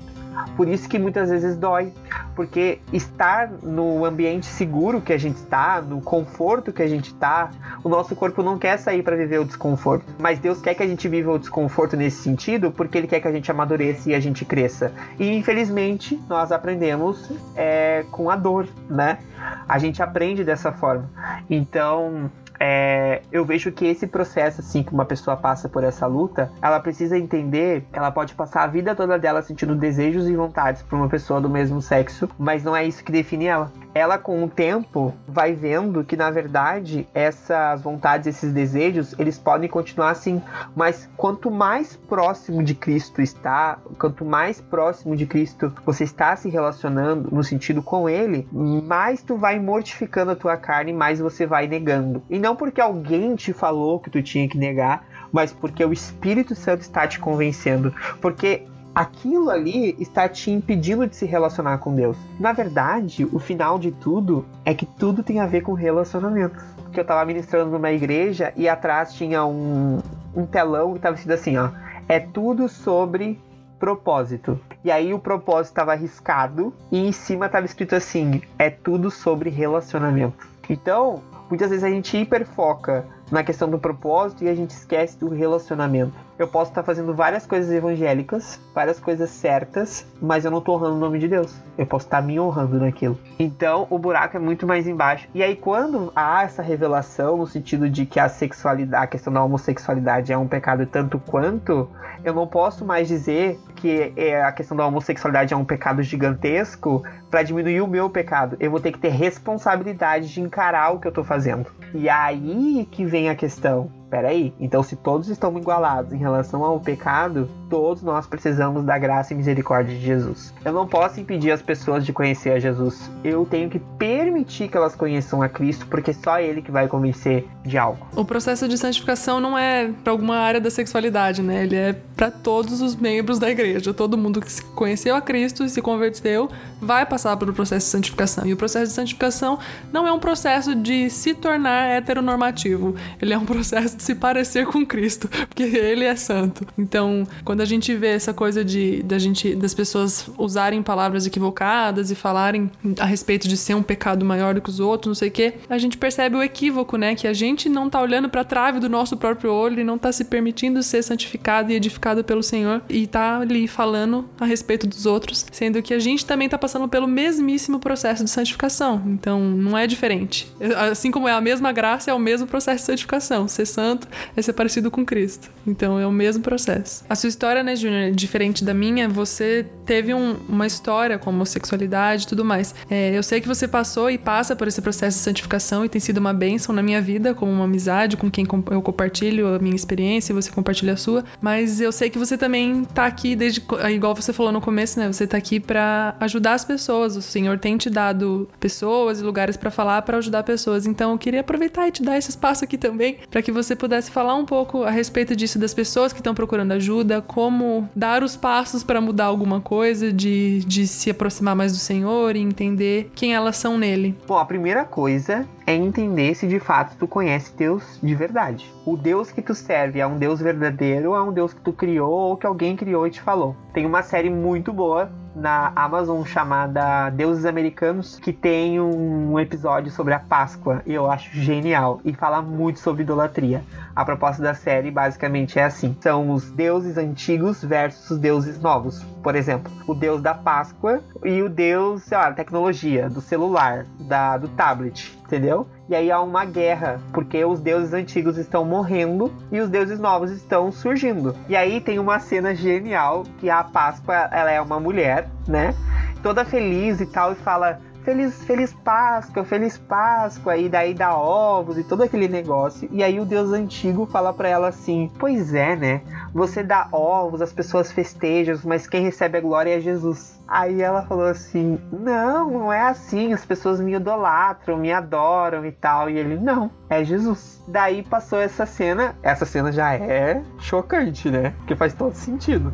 Por isso que muitas vezes dói, porque estar no ambiente seguro que a gente está, no conforto que a gente está, o nosso corpo não quer sair para viver o desconforto. Mas Deus quer que a gente viva o desconforto nesse sentido, porque Ele quer que a gente amadureça e a gente cresça. E infelizmente nós aprendemos é, com a dor, né? A gente aprende dessa forma. Então, é, eu vejo que esse processo, assim, que uma pessoa passa por essa luta, ela precisa entender que ela pode passar a vida toda dela sentindo desejos e vontades por uma pessoa do mesmo sexo, mas não é isso que define ela ela com o tempo vai vendo que na verdade essas vontades, esses desejos, eles podem continuar assim, mas quanto mais próximo de Cristo está, quanto mais próximo de Cristo você está se relacionando no sentido com ele, mais tu vai mortificando a tua carne, mais você vai negando. E não porque alguém te falou que tu tinha que negar, mas porque o Espírito Santo está te convencendo, porque aquilo ali está te impedindo de se relacionar com Deus. Na verdade, o final de tudo é que tudo tem a ver com relacionamento. Porque eu estava ministrando numa igreja e atrás tinha um, um telão que estava escrito assim, ó. É tudo sobre propósito. E aí o propósito estava riscado e em cima estava escrito assim: é tudo sobre relacionamento. Então, muitas vezes a gente hiperfoca na questão do propósito e a gente esquece do relacionamento eu posso estar fazendo várias coisas evangélicas, várias coisas certas, mas eu não estou honrando o nome de Deus. Eu posso estar me honrando naquilo. Então, o buraco é muito mais embaixo. E aí, quando há essa revelação, no sentido de que a sexualidade, a questão da homossexualidade é um pecado tanto quanto, eu não posso mais dizer que é, a questão da homossexualidade é um pecado gigantesco para diminuir o meu pecado. Eu vou ter que ter responsabilidade de encarar o que eu estou fazendo. E aí que vem a questão peraí, então se todos estão igualados em relação ao pecado, todos nós precisamos da graça e misericórdia de Jesus. Eu não posso impedir as pessoas de conhecer a Jesus. Eu tenho que permitir que elas conheçam a Cristo, porque só Ele que vai convencer de algo. O processo de santificação não é para alguma área da sexualidade, né? Ele é para todos os membros da igreja. Todo mundo que conheceu a Cristo e se converteu vai passar pelo processo de santificação. E o processo de santificação não é um processo de se tornar heteronormativo. Ele é um processo se parecer com Cristo, porque Ele é santo. Então, quando quando a gente vê essa coisa de da gente das pessoas usarem palavras equivocadas e falarem a respeito de ser um pecado maior do que os outros, não sei o quê, a gente percebe o equívoco, né? Que a gente não tá olhando para a trave do nosso próprio olho e não tá se permitindo ser santificado e edificado pelo Senhor e tá ali falando a respeito dos outros, sendo que a gente também tá passando pelo mesmíssimo processo de santificação. Então, não é diferente. Assim como é a mesma graça, é o mesmo processo de santificação. Ser santo é ser parecido com Cristo. Então, é o mesmo processo. A sua história né, Júnior, diferente da minha, você teve um, uma história com homossexualidade e tudo mais. É, eu sei que você passou e passa por esse processo de santificação e tem sido uma bênção na minha vida, como uma amizade com quem eu compartilho a minha experiência e você compartilha a sua. Mas eu sei que você também tá aqui desde, igual você falou no começo, né? Você tá aqui para ajudar as pessoas. O Senhor tem te dado pessoas e lugares para falar para ajudar pessoas. Então eu queria aproveitar e te dar esse espaço aqui também para que você pudesse falar um pouco a respeito disso das pessoas que estão procurando ajuda, como dar os passos para mudar alguma coisa, de, de se aproximar mais do Senhor e entender quem elas são nele? Bom, a primeira coisa é entender se de fato tu conhece Deus de verdade. O Deus que tu serve é um Deus verdadeiro, é um Deus que tu criou ou que alguém criou e te falou. Tem uma série muito boa na Amazon chamada Deuses Americanos, que tem um episódio sobre a Páscoa, e eu acho genial, e fala muito sobre idolatria. A proposta da série basicamente é assim: são os deuses antigos versus os deuses novos. Por exemplo, o deus da Páscoa e o deus, sei lá, da tecnologia, do celular, da, do tablet, entendeu? E aí há uma guerra, porque os deuses antigos estão morrendo e os deuses novos estão surgindo. E aí tem uma cena genial que a Páscoa, ela é uma mulher, né? Toda feliz e tal, e fala: Feliz, feliz Páscoa, feliz Páscoa, e daí dá ovos e todo aquele negócio. E aí o Deus antigo fala para ela assim: Pois é, né? Você dá ovos, as pessoas festejam, mas quem recebe a glória é Jesus. Aí ela falou assim: Não, não é assim, as pessoas me idolatram, me adoram e tal. E ele: Não, é Jesus. Daí passou essa cena, essa cena já é chocante, né? Porque faz todo sentido.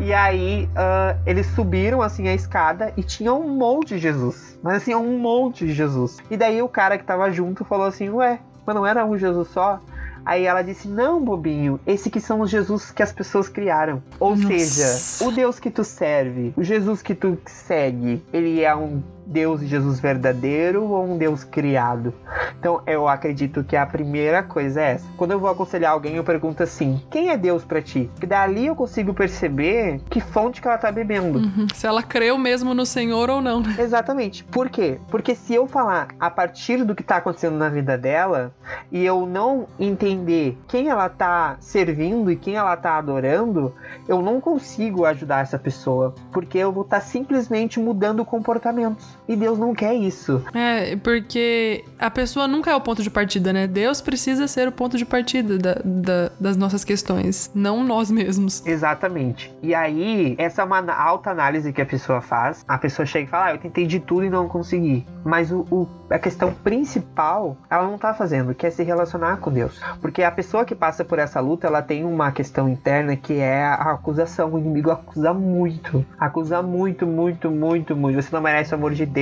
E aí uh, eles subiram assim a escada e tinha um monte de Jesus. Mas assim, um monte de Jesus. E daí o cara que tava junto falou assim: Ué, mas não era um Jesus só? Aí ela disse: Não, bobinho, esse que são os Jesus que as pessoas criaram. Ou Nossa. seja, o Deus que tu serve, o Jesus que tu segue, ele é um Deus Jesus verdadeiro ou um Deus criado? Então eu acredito que a primeira coisa é essa. Quando eu vou aconselhar alguém, eu pergunto assim: quem é Deus para ti? Porque dali eu consigo perceber que fonte que ela tá bebendo. Uhum. Se ela creu mesmo no Senhor ou não. Né? Exatamente. Por quê? Porque se eu falar a partir do que tá acontecendo na vida dela e eu não entender quem ela tá servindo e quem ela tá adorando, eu não consigo ajudar essa pessoa. Porque eu vou estar tá simplesmente mudando comportamentos. E Deus não quer isso. É, porque a pessoa nunca é o ponto de partida, né? Deus precisa ser o ponto de partida da, da, das nossas questões, não nós mesmos. Exatamente. E aí, essa é uma alta análise que a pessoa faz. A pessoa chega e fala: ah, eu tentei de tudo e não consegui. Mas o, o, a questão principal, ela não tá fazendo, que é se relacionar com Deus. Porque a pessoa que passa por essa luta, ela tem uma questão interna que é a acusação. O inimigo acusa muito. Acusa muito, muito, muito, muito. Você não merece o amor de Deus.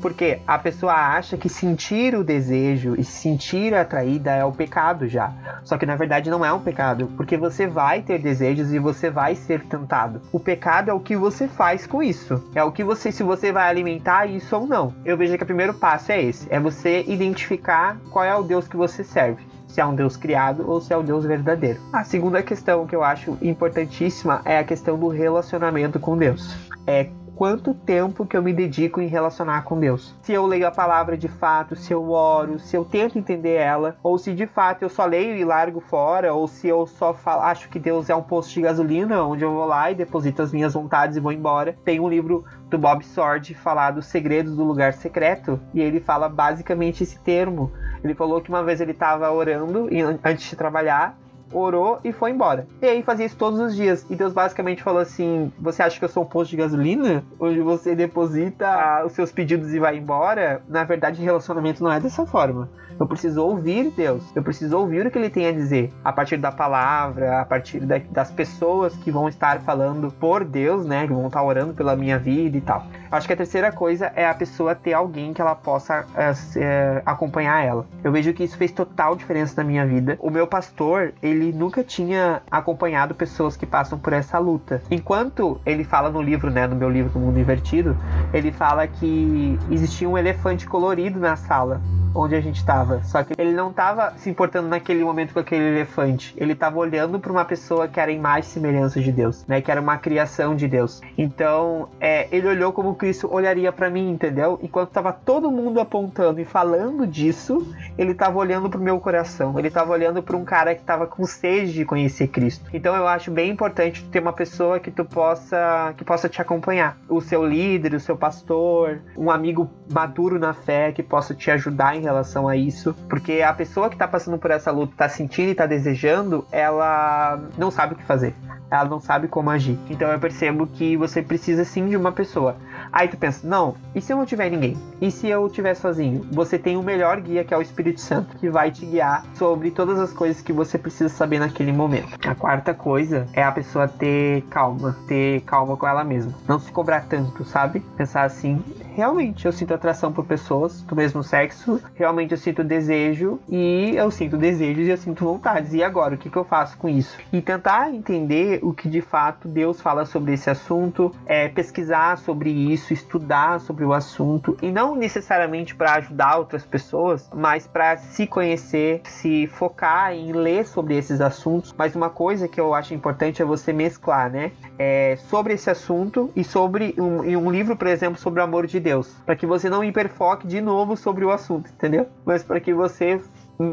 Porque a pessoa acha que sentir o desejo e sentir a traída é o pecado já. Só que na verdade não é um pecado, porque você vai ter desejos e você vai ser tentado. O pecado é o que você faz com isso. É o que você, se você vai alimentar isso ou não. Eu vejo que o primeiro passo é esse: é você identificar qual é o Deus que você serve se é um Deus criado ou se é o um Deus verdadeiro. A segunda questão que eu acho importantíssima é a questão do relacionamento com Deus. É quanto tempo que eu me dedico em relacionar com Deus. Se eu leio a palavra de fato, se eu oro, se eu tento entender ela, ou se de fato eu só leio e largo fora, ou se eu só falo, acho que Deus é um posto de gasolina onde eu vou lá e deposito as minhas vontades e vou embora. Tem um livro do Bob Sword falar dos segredos do lugar secreto e ele fala basicamente esse termo. Ele falou que uma vez ele estava orando antes de trabalhar orou e foi embora. E aí fazia isso todos os dias. E Deus basicamente falou assim: Você acha que eu sou um posto de gasolina? Onde você deposita os seus pedidos e vai embora? Na verdade, relacionamento não é dessa forma. Eu preciso ouvir Deus. Eu preciso ouvir o que ele tem a dizer. A partir da palavra, a partir da, das pessoas que vão estar falando por Deus, né? Que vão estar orando pela minha vida e tal. Acho que a terceira coisa é a pessoa ter alguém que ela possa é, acompanhar ela. Eu vejo que isso fez total diferença na minha vida. O meu pastor, ele nunca tinha acompanhado pessoas que passam por essa luta. Enquanto ele fala no livro, né, no meu livro do Mundo Invertido, ele fala que existia um elefante colorido na sala onde a gente estava. Só que ele não estava se importando naquele momento com aquele elefante. Ele estava olhando para uma pessoa que era imagem e semelhança de Deus, né? Que era uma criação de Deus. Então, é, ele olhou como Cristo olharia para mim, entendeu? Enquanto estava todo mundo apontando e falando disso, ele estava olhando para o meu coração. Ele estava olhando para um cara que estava com sede de conhecer Cristo. Então, eu acho bem importante ter uma pessoa que tu possa que possa te acompanhar, o seu líder, o seu pastor, um amigo maduro na fé que possa te ajudar em relação a isso, porque a pessoa que tá passando por essa luta, tá sentindo e tá desejando, ela não sabe o que fazer. Ela não sabe como agir. Então eu percebo que você precisa sim de uma pessoa. Aí tu pensa, não, e se eu não tiver ninguém? E se eu estiver sozinho? Você tem o melhor guia que é o Espírito Santo, que vai te guiar sobre todas as coisas que você precisa saber naquele momento. A quarta coisa é a pessoa ter calma, ter calma com ela mesma. Não se cobrar tanto, sabe? Pensar assim, realmente eu sinto atração por pessoas do mesmo sexo, realmente eu sinto desejo e eu sinto desejos e eu sinto vontades. E agora, o que, que eu faço com isso? E tentar entender o que de fato Deus fala sobre esse assunto, é, pesquisar sobre isso, estudar sobre o assunto e não necessariamente para ajudar outras pessoas, mas para se conhecer, se focar em ler sobre esses assuntos. Mas uma coisa que eu acho importante é você mesclar, né? É, sobre esse assunto e sobre um, um livro, por exemplo, sobre o amor de Deus Deus, para que você não hiperfoque de novo sobre o assunto, entendeu? Mas para que você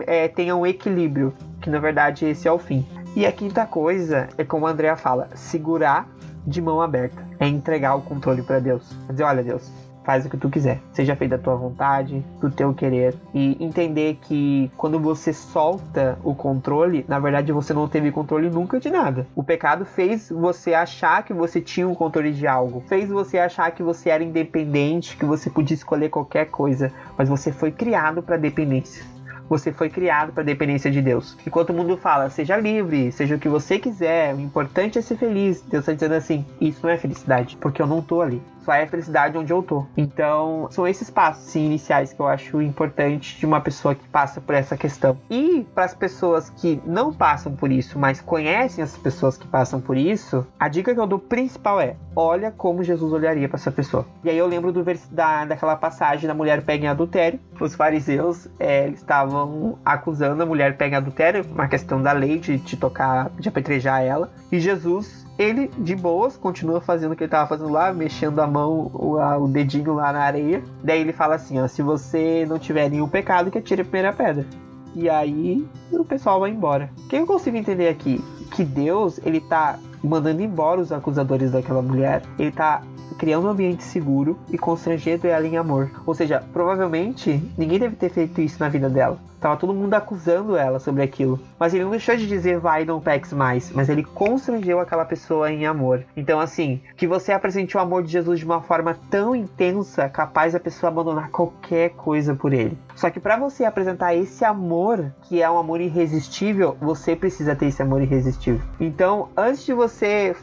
é, tenha um equilíbrio, que na verdade esse é o fim. E a quinta coisa é como a Andrea fala, segurar de mão aberta, é entregar o controle para Deus. Dizer, olha Deus, faz o que tu quiser. Seja feita a tua vontade, do teu querer. E entender que quando você solta o controle, na verdade você não teve controle nunca de nada. O pecado fez você achar que você tinha um controle de algo. Fez você achar que você era independente, que você podia escolher qualquer coisa. Mas você foi criado para dependência. Você foi criado para dependência de Deus. Enquanto o mundo fala, seja livre, seja o que você quiser, o importante é ser feliz. Deus está dizendo assim: isso não é felicidade, porque eu não tô ali só é felicidade onde eu tô. Então, são esses passos sim, iniciais que eu acho importante de uma pessoa que passa por essa questão. E para as pessoas que não passam por isso, mas conhecem as pessoas que passam por isso, a dica que eu dou principal é: olha como Jesus olharia para essa pessoa. E aí eu lembro do da, daquela passagem da mulher pega em adultério. Os fariseus é, estavam acusando a mulher pega em adultério, uma questão da lei de, de tocar, de apedrejar ela. E Jesus ele, de boas, continua fazendo o que ele tava fazendo lá, mexendo a mão, o, a, o dedinho lá na areia. Daí ele fala assim: ó, se você não tiver nenhum pecado, que atire a primeira pedra. E aí o pessoal vai embora. O que eu consigo entender aqui? Que Deus, ele tá mandando embora os acusadores daquela mulher. Ele tá criando um ambiente seguro e constrangendo ela em amor. Ou seja, provavelmente ninguém deve ter feito isso na vida dela. Tava todo mundo acusando ela sobre aquilo. Mas ele não deixou de dizer vai, não peques mais. Mas ele constrangeu aquela pessoa em amor. Então, assim, que você apresente o amor de Jesus de uma forma tão intensa, capaz da pessoa abandonar qualquer coisa por ele. Só que para você apresentar esse amor, que é um amor irresistível, você precisa ter esse amor irresistível. Então, antes de você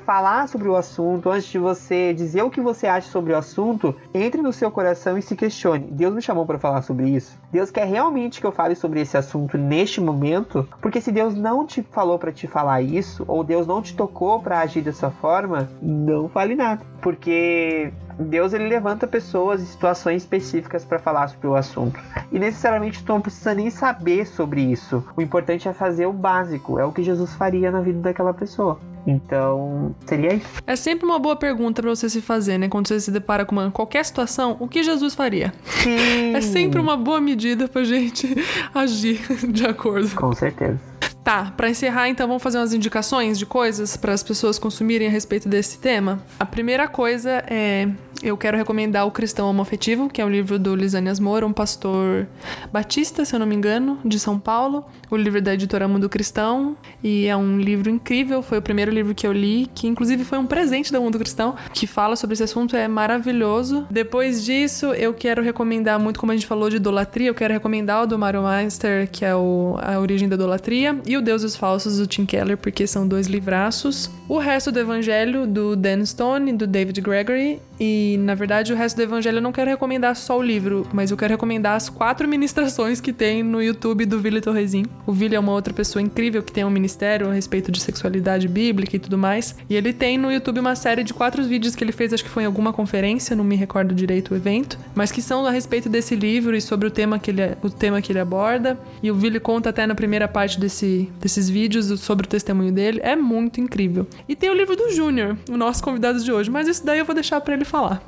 falar sobre o assunto, antes de você dizer o que você acha sobre o assunto, entre no seu coração e se questione. Deus me chamou para falar sobre isso? Deus quer realmente que eu fale sobre esse assunto neste momento? Porque se Deus não te falou para te falar isso, ou Deus não te tocou para agir dessa forma, não fale nada. Porque Deus ele levanta pessoas e situações específicas para falar sobre o assunto. E necessariamente tu não precisa nem saber sobre isso. O importante é fazer o básico, é o que Jesus faria na vida daquela pessoa. Então, seria isso. É sempre uma boa pergunta para você se fazer, né? Quando você se depara com uma, qualquer situação, o que Jesus faria? Sim. É sempre uma boa medida pra gente agir de acordo. Com certeza. Tá, para encerrar, então vamos fazer umas indicações de coisas para as pessoas consumirem a respeito desse tema. A primeira coisa é eu quero recomendar O Cristão Homoafetivo, que é um livro do Lisânias Moura, um pastor batista, se eu não me engano, de São Paulo. O livro da editora Mundo Cristão. E é um livro incrível, foi o primeiro livro que eu li, que inclusive foi um presente da Mundo Cristão, que fala sobre esse assunto, é maravilhoso. Depois disso, eu quero recomendar muito, como a gente falou de idolatria, eu quero recomendar o do Mario Meister, que é o, A Origem da Idolatria, e o Deuses Falsos, do Tim Keller, porque são dois livraços. O resto do Evangelho, do Dan Stone, do David Gregory, e na verdade o resto do evangelho eu não quero recomendar só o livro, mas eu quero recomendar as quatro ministrações que tem no YouTube do Vili Torresim. O Vili é uma outra pessoa incrível que tem um ministério a respeito de sexualidade bíblica e tudo mais. E ele tem no YouTube uma série de quatro vídeos que ele fez, acho que foi em alguma conferência, não me recordo direito o evento, mas que são a respeito desse livro e sobre o tema que ele, o tema que ele aborda. E o Vili conta até na primeira parte desse, desses vídeos sobre o testemunho dele. É muito incrível. E tem o livro do Júnior, o nosso convidado de hoje, mas isso daí eu vou deixar para ele falar.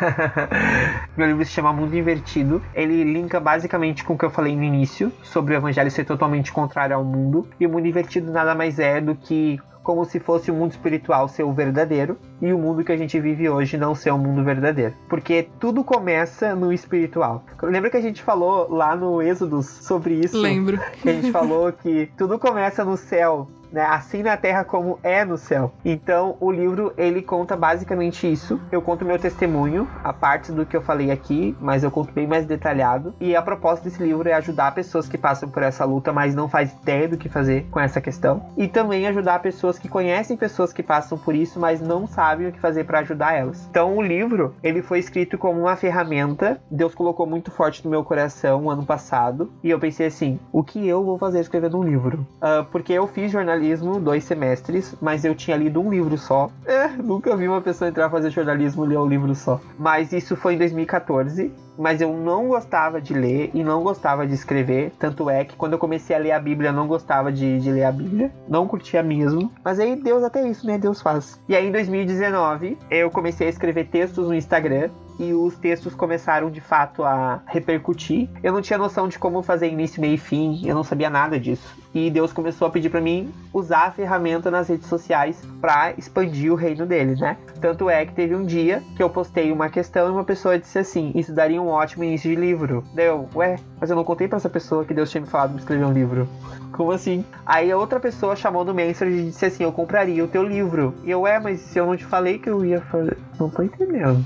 Meu livro se chama Mundo Invertido. Ele linka basicamente com o que eu falei no início, sobre o evangelho ser totalmente contrário ao mundo. E o mundo invertido nada mais é do que como se fosse o mundo espiritual ser o verdadeiro e o mundo que a gente vive hoje não ser o mundo verdadeiro. Porque tudo começa no espiritual. Lembra que a gente falou lá no Êxodo sobre isso? Lembro. Que a gente falou que tudo começa no céu né? Assim na Terra como é no céu. Então, o livro ele conta basicamente isso. Eu conto meu testemunho, a parte do que eu falei aqui, mas eu conto bem mais detalhado. E a proposta desse livro é ajudar pessoas que passam por essa luta, mas não faz ideia do que fazer com essa questão. E também ajudar pessoas que conhecem pessoas que passam por isso, mas não sabem o que fazer para ajudar elas. Então, o livro ele foi escrito como uma ferramenta. Deus colocou muito forte no meu coração ano passado. E eu pensei assim: o que eu vou fazer escrevendo um livro? Uh, porque eu fiz jornalismo jornalismo dois semestres, mas eu tinha lido um livro só. É, nunca vi uma pessoa entrar fazer jornalismo e ler um livro só. Mas isso foi em 2014 mas eu não gostava de ler e não gostava de escrever. Tanto é que quando eu comecei a ler a Bíblia, eu não gostava de, de ler a Bíblia. Não curtia mesmo. Mas aí Deus até isso, né? Deus faz. E aí em 2019, eu comecei a escrever textos no Instagram e os textos começaram de fato a repercutir. Eu não tinha noção de como fazer início, meio e fim, eu não sabia nada disso. E Deus começou a pedir para mim usar a ferramenta nas redes sociais para expandir o reino dele, né? Tanto é que teve um dia que eu postei uma questão e uma pessoa disse assim: Isso daria um ótimo início de livro. Deu, ué, mas eu não contei para essa pessoa que Deus tinha me falado de escrever um livro. Como assim? Aí a outra pessoa chamou no Messenger e disse assim: Eu compraria o teu livro. E eu, é, mas se eu não te falei que eu ia fazer. Não tô entendendo.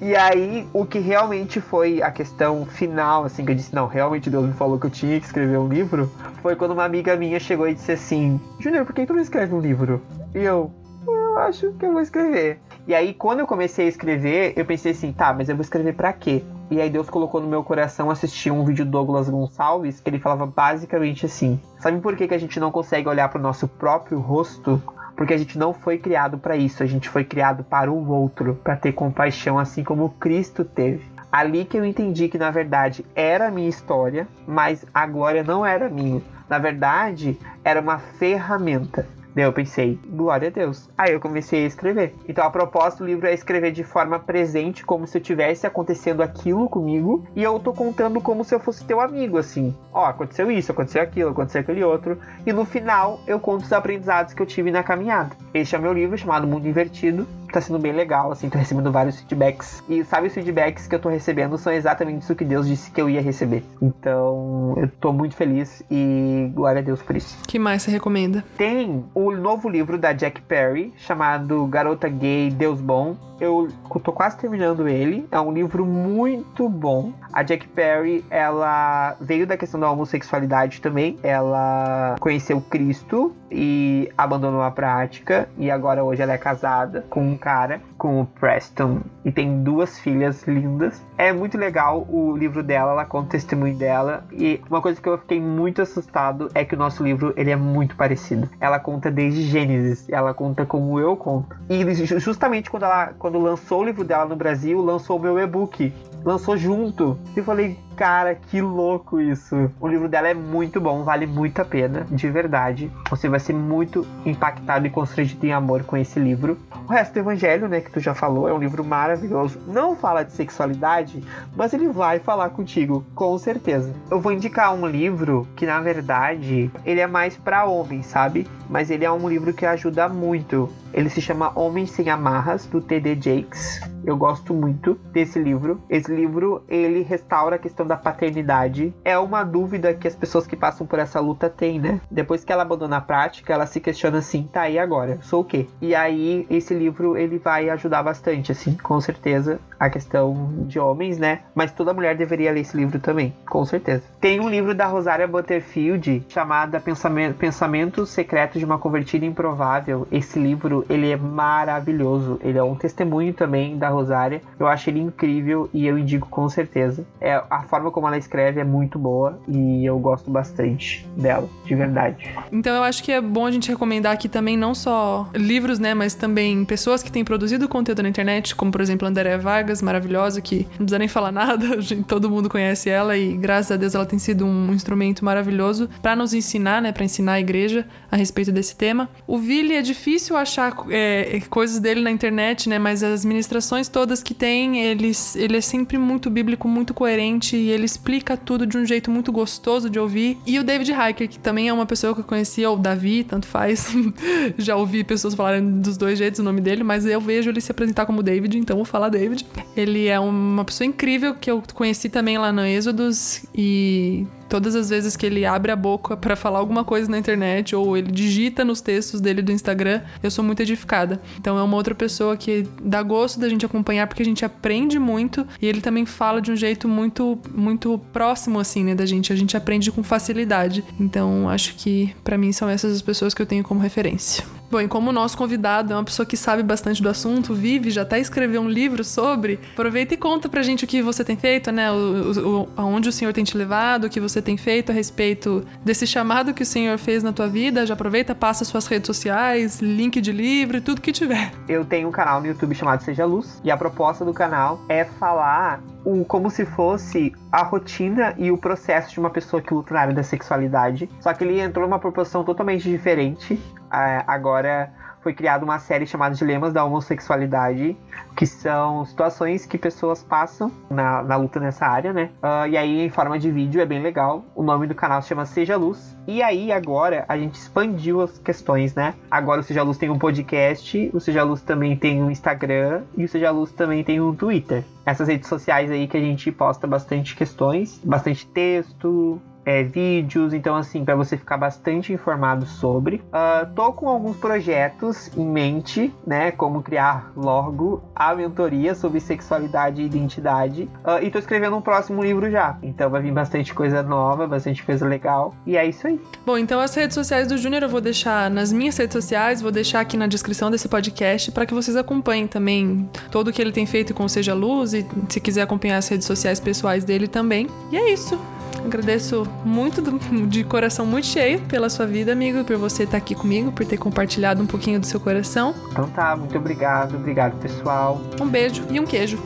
E aí, o que realmente foi a questão final, assim, que eu disse: Não, realmente Deus me falou que eu tinha que escrever um livro, foi quando uma amiga minha chegou e disse assim: Júnior, por que tu não escreve um livro? E eu, eu acho que eu vou escrever. E aí, quando eu comecei a escrever, eu pensei assim, tá, mas eu vou escrever para quê? E aí Deus colocou no meu coração assistir um vídeo do Douglas Gonçalves, que ele falava basicamente assim: Sabe por que, que a gente não consegue olhar para o nosso próprio rosto? Porque a gente não foi criado para isso, a gente foi criado para o outro, para ter compaixão assim como Cristo teve. Ali que eu entendi que na verdade era a minha história, mas a glória não era minha. Na verdade, era uma ferramenta. Daí eu pensei, glória a Deus. Aí eu comecei a escrever. Então a proposta do livro é escrever de forma presente, como se eu tivesse acontecendo aquilo comigo, e eu tô contando como se eu fosse teu amigo, assim. Ó, aconteceu isso, aconteceu aquilo, aconteceu aquele outro. E no final eu conto os aprendizados que eu tive na caminhada. Este é o meu livro chamado Mundo Invertido tá sendo bem legal, assim, tô recebendo vários feedbacks. E sabe, os feedbacks que eu tô recebendo são exatamente isso que Deus disse que eu ia receber. Então, eu tô muito feliz e glória a Deus por isso. que mais você recomenda? Tem o novo livro da Jack Perry, chamado Garota Gay, Deus Bom. Eu tô quase terminando ele. É um livro muito bom. A Jack Perry, ela veio da questão da homossexualidade também. Ela conheceu Cristo e abandonou a prática. E agora hoje ela é casada com cara, com o Preston. E tem duas filhas lindas. É muito legal o livro dela, ela conta o testemunho dela. E uma coisa que eu fiquei muito assustado é que o nosso livro ele é muito parecido. Ela conta desde Gênesis, ela conta como eu conto. E justamente quando ela quando lançou o livro dela no Brasil, lançou o meu e-book. Lançou junto. E falei, cara, que louco isso. O livro dela é muito bom, vale muito a pena, de verdade. Você vai ser muito impactado e constrangido em amor com esse livro. O resto do Evangelho, né, que tu já falou, é um livro maravilhoso. Não fala de sexualidade, mas ele vai falar contigo, com certeza. Eu vou indicar um livro que, na verdade, ele é mais para homens, sabe? Mas ele é um livro que ajuda muito. Ele se chama Homens Sem Amarras, do T.D. Jakes. Eu gosto muito desse livro. Esse livro, ele restaura a questão da paternidade. É uma dúvida que as pessoas que passam por essa luta têm, né? Depois que ela abandona a prática, ela se questiona assim, tá, e agora? Sou o quê? E aí, esse livro, ele vai ajudar bastante, assim, com certeza, a questão de homens, né? Mas toda mulher deveria ler esse livro também, com certeza. Tem um livro da Rosária Butterfield, chamado Pensamento, Pensamentos Secretos de uma Convertida Improvável. Esse livro, ele é maravilhoso. Ele é um testemunho também da Rosária. Eu acho ele incrível e eu indico com certeza. É, a forma como ela escreve é muito boa e eu gosto bastante dela, de verdade. Então eu acho que é bom a gente recomendar aqui também não só livros, né, mas também pessoas que têm produzido conteúdo na internet, como por exemplo a Andréa Vargas, maravilhosa, que não precisa nem falar nada, todo mundo conhece ela e graças a Deus ela tem sido um instrumento maravilhoso para nos ensinar, né, para ensinar a igreja a respeito desse tema. O Vili é difícil achar é, coisas dele na internet, né, mas as ministrações todas que tem, ele, ele é sempre muito bíblico, muito coerente e ele explica tudo de um jeito muito gostoso de ouvir. E o David Hiker, que também é uma pessoa que eu conhecia, ou Davi, tanto faz. Já ouvi pessoas falarem dos dois jeitos o nome dele, mas eu vejo ele se apresentar como David, então vou falar David. Ele é uma pessoa incrível que eu conheci também lá no Êxodos e todas as vezes que ele abre a boca para falar alguma coisa na internet ou ele digita nos textos dele do Instagram, eu sou muito edificada. Então é uma outra pessoa que dá gosto da gente acompanhar porque a gente aprende muito e ele também fala de um jeito muito muito próximo assim, né, da gente. A gente aprende com facilidade. Então acho que para mim são essas as pessoas que eu tenho como referência. Bom, e como o nosso convidado é uma pessoa que sabe bastante do assunto, vive, já até escreveu um livro sobre, aproveita e conta pra gente o que você tem feito, né? O, o, aonde o Senhor tem te levado, o que você tem feito a respeito desse chamado que o Senhor fez na tua vida. Já aproveita, passa suas redes sociais, link de livro, tudo que tiver. Eu tenho um canal no YouTube chamado Seja Luz, e a proposta do canal é falar o, como se fosse a rotina e o processo de uma pessoa que luta na área da sexualidade. Só que ele entrou numa proporção totalmente diferente. É, agora foi criada uma série chamada Dilemas da Homossexualidade, que são situações que pessoas passam na, na luta nessa área, né? Uh, e aí, em forma de vídeo, é bem legal. O nome do canal se chama Seja Luz. E aí, agora, a gente expandiu as questões, né? Agora o Seja Luz tem um podcast, o Seja Luz também tem um Instagram e o Seja Luz também tem um Twitter. Essas redes sociais aí que a gente posta bastante questões, bastante texto, é, vídeos, então assim, para você ficar bastante informado sobre. Uh, tô com alguns projetos em mente, né? Como criar logo a mentoria sobre sexualidade e identidade. Uh, e tô escrevendo um próximo livro já. Então vai vir bastante coisa nova, bastante coisa legal. E é isso aí. Bom, então as redes sociais do Júnior eu vou deixar nas minhas redes sociais, vou deixar aqui na descrição desse podcast para que vocês acompanhem também todo o que ele tem feito com Seja Luz e se quiser acompanhar as redes sociais pessoais dele também. E é isso. Agradeço muito, de coração muito cheio, pela sua vida, amigo, por você estar aqui comigo, por ter compartilhado um pouquinho do seu coração. Então tá, muito obrigado, obrigado pessoal. Um beijo e um queijo.